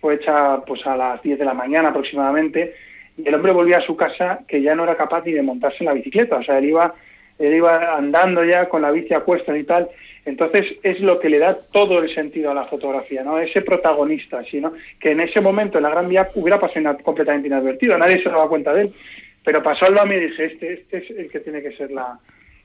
fue hecha pues a las 10 de la mañana aproximadamente, y el hombre volvía a su casa que ya no era capaz ni de montarse en la bicicleta, o sea, él iba él iba andando ya con la bici a cuestas y tal. Entonces es lo que le da todo el sentido a la fotografía, ¿no? Ese protagonista, ¿no? que en ese momento en la Gran Vía hubiera pasado completamente inadvertido, nadie se daba cuenta de él, pero pasó al lado y dije, este, este es el que tiene que ser la,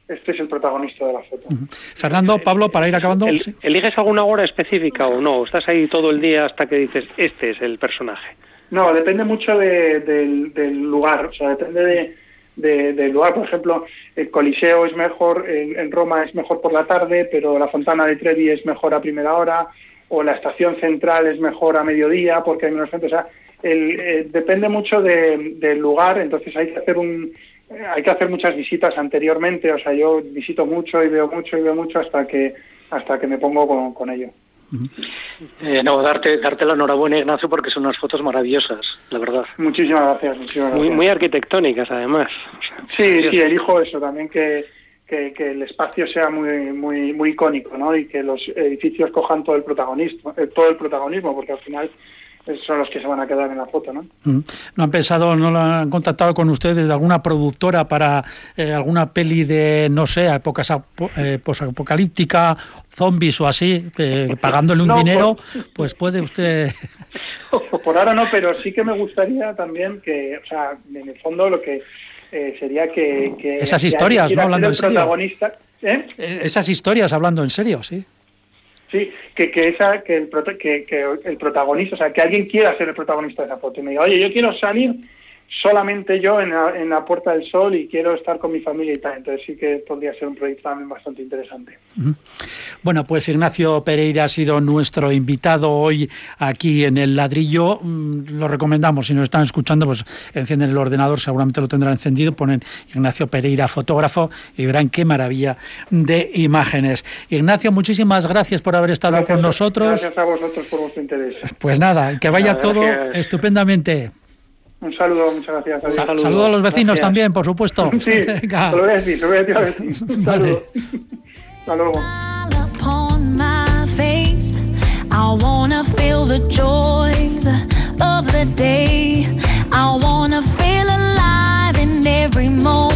este es el protagonista de la foto. Fernando, Pablo, para ir acabando. ¿Eliges alguna hora específica o no? ¿Estás ahí todo el día hasta que dices, este es el personaje? No, depende mucho del, del lugar, o sea, depende de, del lugar. Por ejemplo, el Coliseo es mejor, en, Roma es mejor por la tarde, pero la Fontana de Trevi es mejor a primera hora, o la estación central es mejor a mediodía porque hay menos gente. O sea, eh, depende mucho del lugar, entonces hay que hacer un hay que hacer muchas visitas anteriormente, o sea, yo visito mucho y veo mucho y veo mucho hasta que hasta que me pongo con ello. Eh, no, darte, darte la enhorabuena, Ignacio, porque son unas fotos maravillosas, la verdad. Muchísimas gracias. Muy, muy arquitectónicas, además. sí, sí, elijo eso también, que, que, el espacio sea muy, muy, muy icónico, ¿no? Y que los edificios cojan todo el protagonismo, eh, todo el protagonismo, porque al final son los que se van a quedar en la foto, ¿no? Mm. ¿No han pensado, no lo han contactado con ustedes de alguna productora para eh, alguna peli de, no sé, épocas eh, posapocalíptica, zombies o así, eh, [LAUGHS] pagándole un dinero, pues puede usted... [LAUGHS] Por ahora no, pero sí que me gustaría también que, o sea, en el fondo lo que sería que, Esas historias, ¿no? Hablando en serio. ¿eh? Esas historias hablando en serio, sí. Sí, que, que, esa, que, el, que, que el protagonista, o sea, que alguien quiera ser el protagonista de esa foto. Y me diga, oye, yo quiero salir solamente yo en la, Puerta del Sol y quiero estar con mi familia y tal. Entonces sí que podría ser un proyecto también bastante interesante. Bueno, pues Ignacio Pereira ha sido nuestro invitado hoy aquí en el ladrillo. Mm, lo recomendamos, si nos están escuchando, pues encienden el ordenador, seguramente lo tendrán encendido, ponen Ignacio Pereira fotógrafo y verán qué maravilla de imágenes. Ignacio, muchísimas gracias por haber estado con nosotros. Gracias a vosotros por vuestro interés. Pues nada, que vaya todo estupendamente. Un saludo, muchas gracias. Saludo, a los vecinos también, por supuesto. [LAUGHS] Sí, [LAUGHS] Venga. lo voy a decir, lo voy a decir a vecinos. [LAUGHS] Un saludo. Hasta luego. I wanna feel the joys of the day. I wanna feel alive in every moment.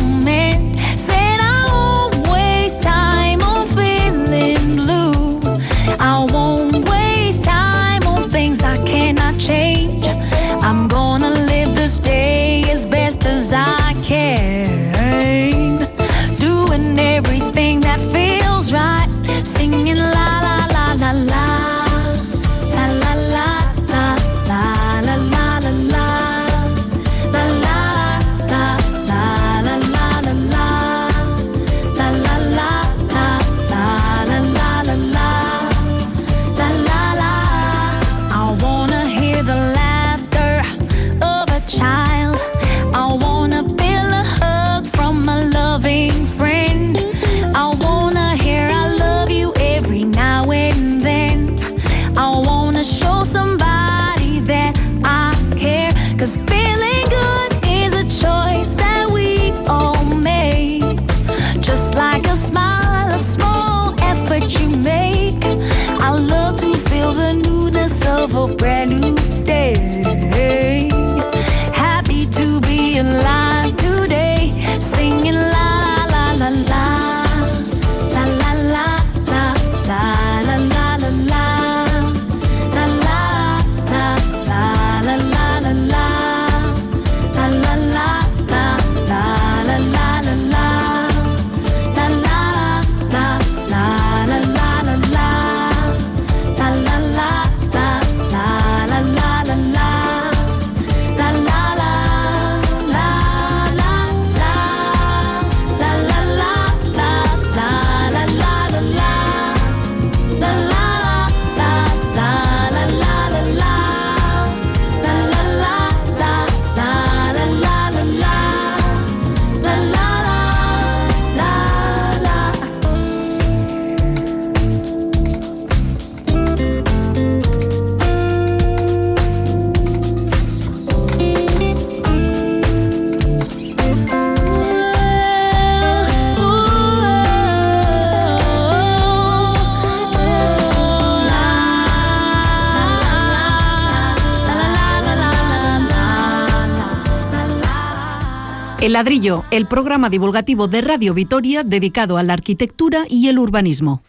Ladrillo, el programa divulgativo de Radio Vitoria dedicado a la arquitectura y el urbanismo.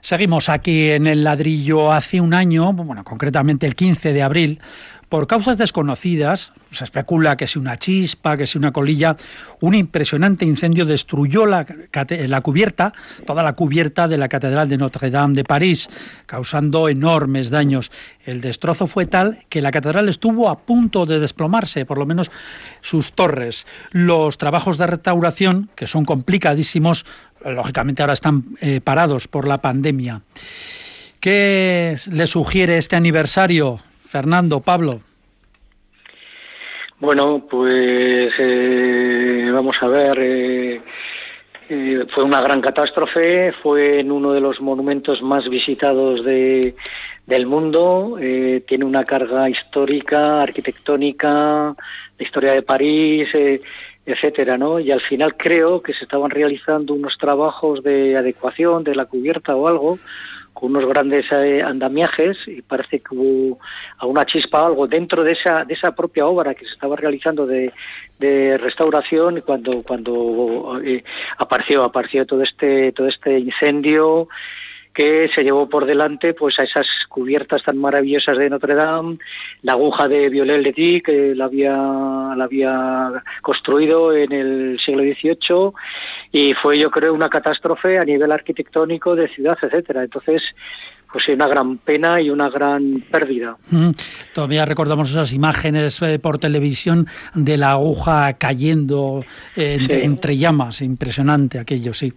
Seguimos aquí en el ladrillo hace un año, bueno, concretamente el 15 de abril, por causas desconocidas, se especula que si una chispa, que si una colilla, un impresionante incendio destruyó la, la, cubierta, toda la cubierta de la Catedral de Notre Dame de París, causando enormes daños. El destrozo fue tal que la catedral estuvo a punto de desplomarse, por lo menos sus torres. Los trabajos de restauración, que son complicadísimos, lógicamente ahora están eh, parados por la pandemia. ¿Qué le sugiere este aniversario? Fernando, Pablo. Bueno, pues eh, vamos a ver. Eh, eh, fue una gran catástrofe, fue en uno de los monumentos más visitados de, del mundo, tiene una carga histórica, arquitectónica, de historia de París, etcétera, ¿no? Y al final creo que se estaban realizando unos trabajos de adecuación de la cubierta o algo, con unos grandes eh, andamiajes y parece que hubo una chispa o algo dentro de esa de esa propia obra que se estaba realizando de, de restauración cuando cuando eh, apareció apareció todo este todo este incendio que se llevó por delante pues a esas cubiertas tan maravillosas de Notre Dame, la aguja de Viollet-le-Duc que la había, la había construido en el siglo XVIII y fue yo creo una catástrofe a nivel arquitectónico de ciudad, etcétera. Entonces, pues una gran pena y una gran pérdida. Todavía recordamos esas imágenes eh, por televisión de la aguja cayendo entre llamas, impresionante aquello, sí.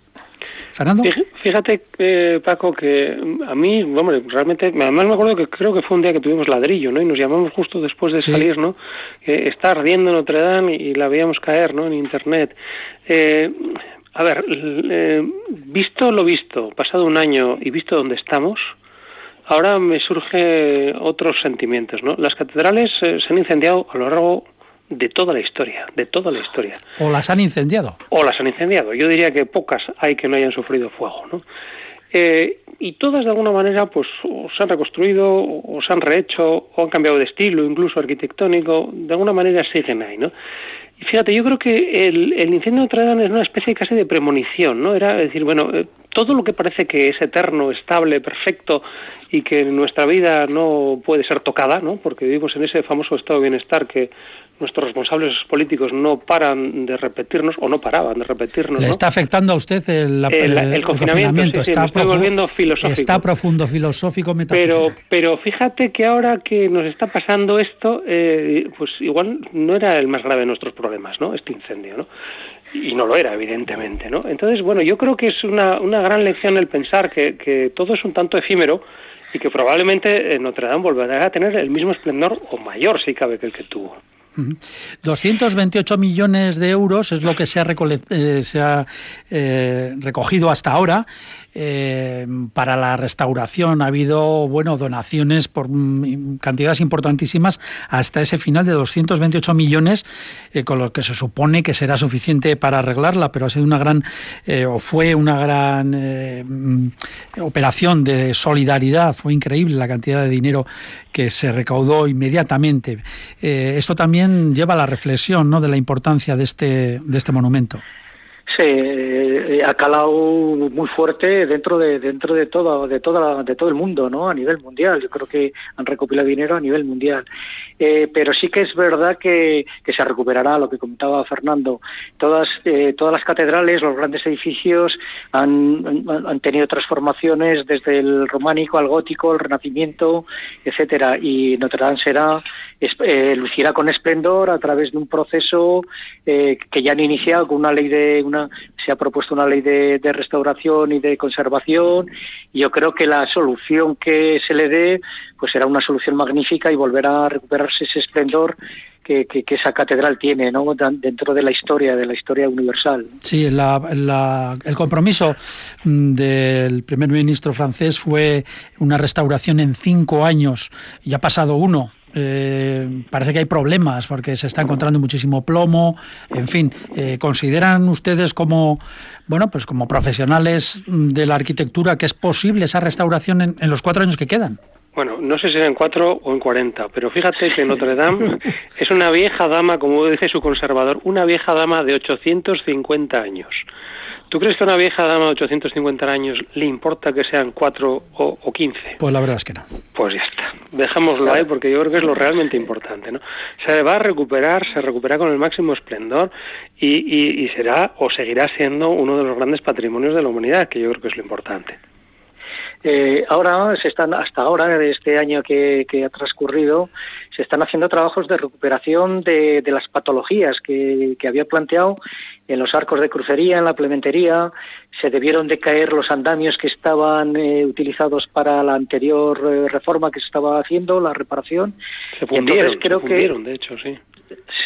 Fernando. Fíjate, eh, Paco, que a mí, hombre, realmente, además me acuerdo que creo que fue un día que tuvimos ladrillo, ¿no? Y nos llamamos justo después de salir, ¿no? está ardiendo Notre Dame y la veíamos caer, ¿no? En Internet. Eh, a ver, eh, visto lo visto, pasado un año y visto dónde estamos, ahora me surgen otros sentimientos, ¿no? Las catedrales se han incendiado a lo largo de toda la historia, de toda la historia. ¿O las han incendiado? O las han incendiado. Yo diría que pocas hay que no hayan sufrido fuego, ¿no? Eh, y todas de alguna manera pues o se han reconstruido o se han rehecho o han cambiado de estilo, incluso arquitectónico, de alguna manera siguen ahí, ¿no? Y fíjate, yo creo que el, el incendio de Notre Dame es una especie casi de premonición, ¿no? Era decir, bueno, eh, todo lo que parece que es eterno, estable, perfecto y que nuestra vida no puede ser tocada, ¿no? Porque vivimos en ese famoso estado de bienestar que nuestros responsables políticos no paran de repetirnos o no paraban de repetirnos. ¿Le está afectando a usted el, el, confinamiento? está, volviendo filosófico. está profundo filosófico, metafísico. Pero, pero fíjate que ahora que nos está pasando esto, eh, pues igual no era el más grave de nuestros problemas, ¿no? Este incendio, ¿no? y no lo era, evidentemente, ¿no? Entonces, bueno, yo creo que es una, una gran lección el pensar que, que todo es un tanto efímero y que probablemente Notre Dame volverá a tener el mismo esplendor o mayor, si cabe, que el que tuvo. 228 millones de euros es lo que se ha, eh, se ha eh, recogido hasta ahora eh, para la restauración. Ha habido bueno donaciones por mm, cantidades importantísimas hasta ese final de 228 millones, con lo que se supone que será suficiente para arreglarla, pero ha sido una gran o fue una gran mm, operación de solidaridad. Fue increíble la cantidad de dinero que se recaudó inmediatamente. esto también lleva a la reflexión ¿no? de la importancia de este, de este monumento. Sí, eh, ha calado muy fuerte dentro de dentro de todo de toda de todo el mundo, ¿no? A nivel mundial. Yo creo que han recopilado dinero a nivel mundial. Eh, pero sí que es verdad que, que, se recuperará lo que comentaba Fernando. Todas eh, todas las catedrales, los grandes edificios han, han, tenido transformaciones desde el románico al gótico, el renacimiento, etcétera. Y Notre Dame será lucirá con esplendor a través de un proceso que ya han iniciado con una ley de una se ha propuesto una ley de, restauración y de conservación y yo creo que la solución que se le dé pues será una solución magnífica y volverá a recuperarse ese esplendor que, esa catedral tiene ¿no? dentro de la historia, de la historia universal. Sí, el compromiso mm, del primer ministro francés fue una restauración en cinco años, y ha pasado uno, eh, parece que hay problemas porque se está encontrando muchísimo plomo. En fin, eh, ¿consideran ustedes como, bueno, pues como profesionales de la arquitectura que es posible esa restauración en, en los cuatro años que quedan? Bueno, no sé si en cuatro o en cuarenta, pero fíjate que Notre Dame [LAUGHS] es una vieja dama, como dice su conservador, una vieja dama de 850 años. ¿Tú crees que a una vieja dama de 850 años le importa que sean 4 o, 15? Pues la verdad es que no. Pues ya está. Dejémoslo ahí porque yo creo que es lo realmente importante. ¿no? Se va a recuperar, se recupera con el máximo esplendor y, y será o seguirá siendo uno de los grandes patrimonios de la humanidad, que yo creo que es lo importante. Eh, ahora se están, hasta ahora, de este año que, ha transcurrido, se están haciendo trabajos de recuperación de, las patologías que, había planteado en los arcos de crucería, en la plementería. Se debieron de caer los andamios que estaban eh, utilizados para la anterior eh, reforma que se estaba haciendo, la reparación. Se fundieron, creo que, de hecho, sí.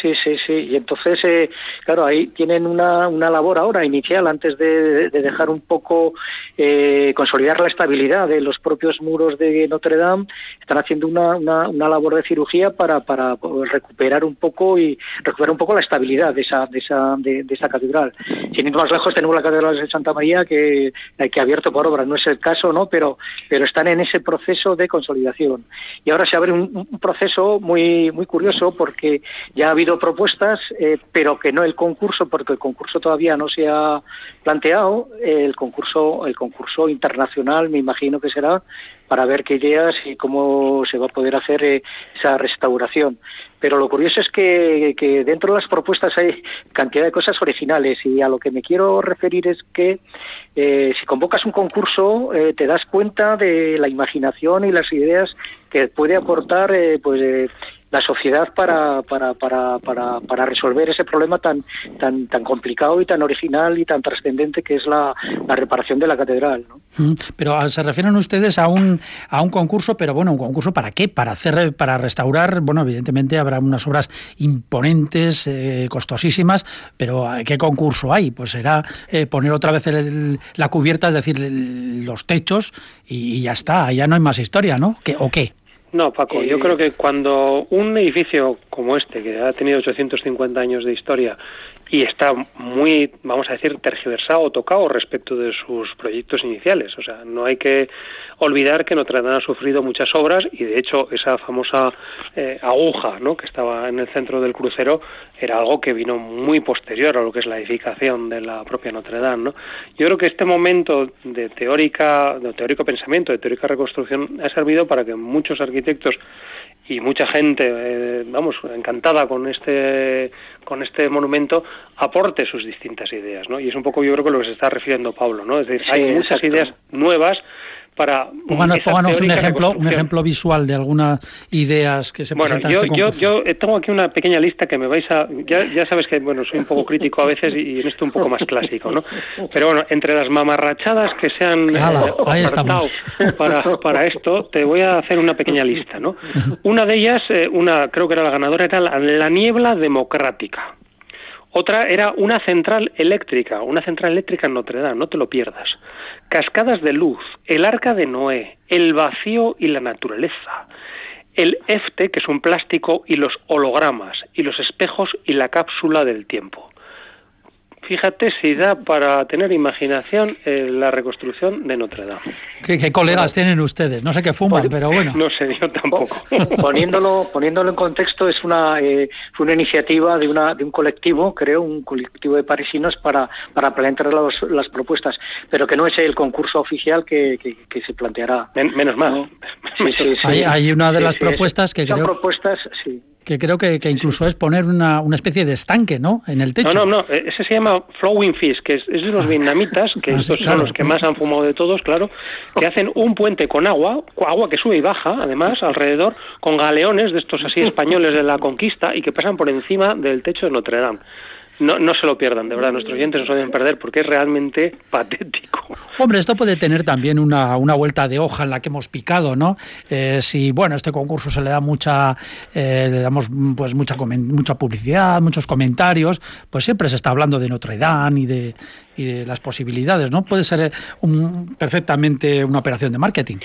Sí, sí, sí. Y entonces, eh, claro, ahí tienen una, una labor ahora inicial antes de, dejar un poco eh, consolidar la estabilidad de los propios muros de Notre Dame. Están haciendo una, una, labor de cirugía para, para recuperar un poco y recuperar un poco la estabilidad de esa, de esa, de, esa catedral. Sin ir más lejos, tenemos la catedral de Santa María que, que ha abierto por obra. No es el caso, ¿no? Pero, pero están en ese proceso de consolidación. Y ahora se abre un, un proceso muy, muy curioso porque ya ha habido propuestas, eh, pero que no el concurso, porque el concurso todavía no se ha planteado. El concurso, el concurso internacional, me imagino que será para ver qué ideas y cómo se va a poder hacer eh, esa restauración. Pero lo curioso es que, que, dentro de las propuestas hay cantidad de cosas originales y a lo que me quiero referir es que eh, si convocas un concurso eh, te das cuenta de la imaginación y las ideas que puede aportar pues la sociedad para, para, para, para, para resolver ese problema tan, tan, tan complicado y tan original y tan trascendente que es la, la reparación de la catedral. ¿no? Mm, pero ah, se refieren ustedes a un, a un concurso, pero bueno, ¿un concurso para qué? Para hacer, para restaurar, bueno, evidentemente habrá unas obras imponentes, eh, costosísimas, pero ah, ¿qué concurso hay? Pues será eh, poner otra vez el, la cubierta, es decir, los techos y, y, ya está, ya no hay más historia, ¿no? ¿Qué, ¿O qué? No, Paco, yo creo que cuando un edificio como este, que ha tenido 850 años de historia y está muy, vamos a decir, tergiversado o tocado respecto de sus proyectos iniciales. O sea, no hay que olvidar que Notre Dame ha sufrido muchas obras y, de hecho, esa famosa eh, aguja ¿no? que estaba en el centro del crucero era algo que vino muy posterior a lo que es la edificación de la propia Notre Dame. ¿no? Yo creo que este momento de teórica, de teórico pensamiento, de teórica reconstrucción, ha servido para que muchos arquitectos y mucha gente, eh, vamos, encantada con este con este monumento, aporte sus distintas ideas, ¿no? Y es un poco, yo creo que lo que se está refiriendo Pablo, ¿no? Es decir, hay muchas ideas nuevas para pónganos, pónganos un ejemplo un ejemplo visual de algunas ideas que se bueno, presentan yo, en este yo, yo tengo aquí una pequeña lista que me vais a ya, ya sabes que bueno soy un poco crítico a veces y en esto un poco más clásico no pero bueno entre las mamarrachadas que se han Ala, eh, para, para esto te voy a hacer una pequeña lista no una de ellas eh, una creo que era la ganadora era la, la niebla democrática otra era una central eléctrica, una central eléctrica en Notre Dame, no te lo pierdas. Cascadas de luz, el arca de Noé, el vacío y la naturaleza. El EFTE, que es un plástico, y los hologramas, y los espejos y la cápsula del tiempo. Fíjate si da para tener imaginación eh, la reconstrucción de Notre Dame. ¿Qué, qué colegas tienen ustedes? No sé qué fuman, pero bueno. No sé, yo tampoco. [LAUGHS] Poniéndolo, poniéndolo en contexto, es una eh, fue una iniciativa de una de un colectivo, creo, un colectivo de parisinos para para plantear los, las propuestas, pero que no es el concurso oficial que, que, que se planteará. Men- menos mal. Sí, sí, [LAUGHS] sí. Hay, hay una de Sí, las sí, es- propuestas que son creo propuestas, sí. Que creo que, que incluso es poner una, una especie de estanque, ¿no? En el techo. No, no, no, eh, ese se llama Flowing Fish, que es, es de los vietnamitas, que [LAUGHS] Ah, sí, estos claro. son los que más han fumado de todos, claro, que hacen un puente con agua, agua que sube y baja, además, alrededor, con galeones de estos así españoles de la conquista y que pasan por encima del techo de Notre Dame. No, no se lo pierdan, de verdad, nuestros oyentes no se deben perder porque es realmente patético. Hombre, esto puede tener también una, una vuelta de hoja en la que hemos picado, ¿no? Eh, si, bueno, este concurso se le da mucha, eh, le damos pues mucha, mucha publicidad, muchos comentarios, pues siempre se está hablando de Notre Dame y de, y de las posibilidades, ¿no? Puede ser eh, un- perfectamente una operación de marketing.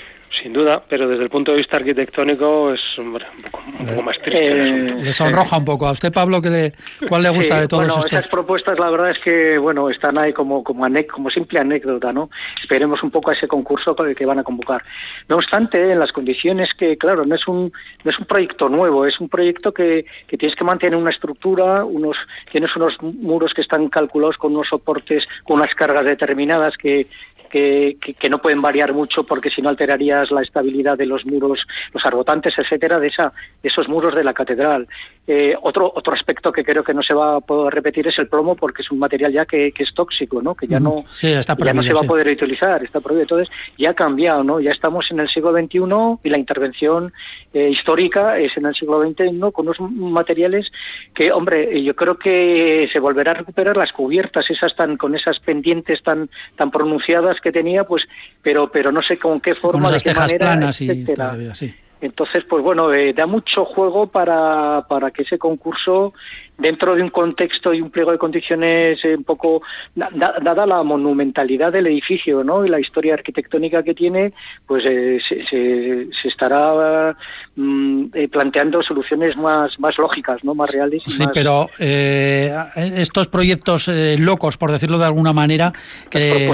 Sin duda, pero desde el punto de vista arquitectónico es hombre, un, poco, un poco más triste. Eh. Le sonroja un poco. ¿A usted, Pablo, que le, cuál le gusta Sí, de todos bueno, estos? esas propuestas la verdad es que bueno están ahí como como, como simple anécdota, ¿no? Esperemos un poco a ese concurso con el que van a convocar. No obstante, en las condiciones que claro no es un no es un proyecto nuevo, es un proyecto que, que tienes que mantener una estructura, unos tienes unos muros que están calculados con unos soportes con unas cargas determinadas que que, que, que no pueden variar mucho porque si no alterarías la estabilidad de los muros, los arbotantes, etcétera, de esa, de esos muros de la catedral. Eh, otro otro aspecto que creo que no se va a poder repetir es el plomo porque es un material ya que, que es tóxico, ¿no? Que ya no Sí, está ya no se va sí. a poder utilizar, está prohibido. Entonces ya ha cambiado, ¿no? Ya estamos en el siglo XXI y la intervención eh, histórica es en el siglo XXI con unos materiales que, hombre, yo creo que se volverá a recuperar las cubiertas esas tan con esas pendientes tan tan pronunciadas que tenía, pues, pero pero no sé con qué Con forma, de esas qué tejas manera, planas y etcétera. todavía, sí. Entonces, pues bueno, eh, da mucho juego para, para que ese concurso dentro de un contexto y un pliego de condiciones un poco, dada la monumentalidad del edificio ¿no? y la historia arquitectónica que tiene, pues se, se, estará mm, planteando soluciones más, más lógicas, ¿no? más reales. sí, pero estos proyectos locos, por decirlo de alguna manera, que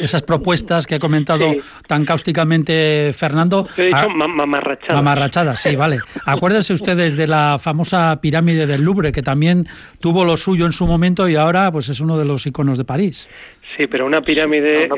esas. propuestas que ha comentado tan cáusticamente Fernando. He dicho mamarrachadas. Mamarrachadas, sí, vale. Acuérdense ustedes de la famosa pirámide del Louvre, que también tuvo lo suyo en su momento y ahora pues es uno de los iconos de París. Sí, pero una pirámide es,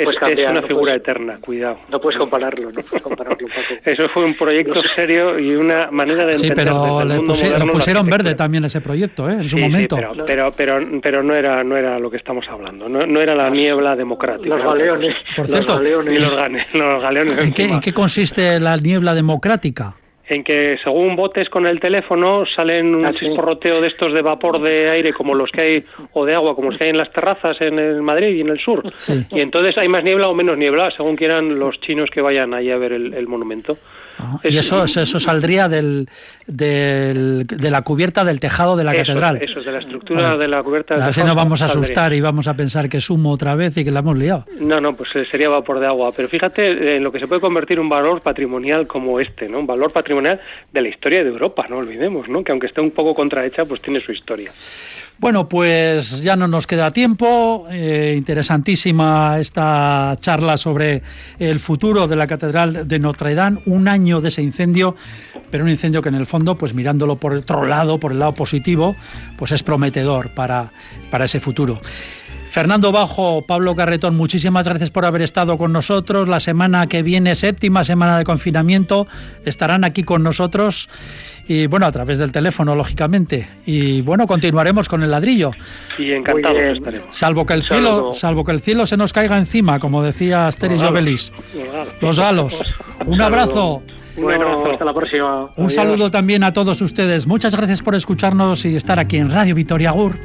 una figura eterna, cuidado. No puedes compararlo, no puedes compararlo [LAUGHS] Eso fue un proyecto serio y una manera de entender Sí, pero le lo pusieron verde también ese proyecto, ¿eh? en su momento. pero, pero, pero, no era no era lo que estamos hablando, no, no era la niebla democrática. Los galeones. Por cierto, los galeones. los, galeones ¿En, qué, ¿En qué consiste la niebla democrática? En que según botes con el teléfono salen un ah, chisporroteo de estos de vapor de aire como los que hay o de agua como los que hay en las terrazas en el Madrid y en el sur. Y entonces hay más niebla o menos niebla según quieran los chinos que vayan allí a ver el monumento y eso, eso saldría del, del, de la cubierta del tejado de la catedral. Eso, de la estructura de la cubierta del Así nos vamos a asustar y vamos a pensar que es humo otra vez y que la hemos liado. No, no, pues eh, sería vapor de agua. Pero fíjate en lo que se puede convertir un valor patrimonial como este, ¿no? Un valor patrimonial de la historia de Europa, no olvidemos, ¿no? Que aunque esté un poco contrahecha, pues tiene su historia. Bueno, pues ya no nos queda tiempo. Eh, interesantísima esta charla sobre el futuro de la Catedral de Notre Dame. Un año de ese incendio, pero un incendio que en el fondo, pues mirándolo por otro lado, por el lado positivo, pues es prometedor para, para ese futuro. Fernando Bajo, Pablo Carretón, muchísimas gracias por haber estado con nosotros. La semana que viene, séptima semana de confinamiento, estarán aquí con nosotros y bueno, a través del teléfono, lógicamente. Y bueno, continuaremos con el ladrillo. Y encantado Salvo que el cielo, salvo que el cielo se nos caiga encima, como decía Asterix Obelix. Los galos. Un abrazo. Bueno, hasta la próxima. Un saludo también a todos ustedes. Muchas gracias por escucharnos y estar aquí en Radio Vitoria Gur.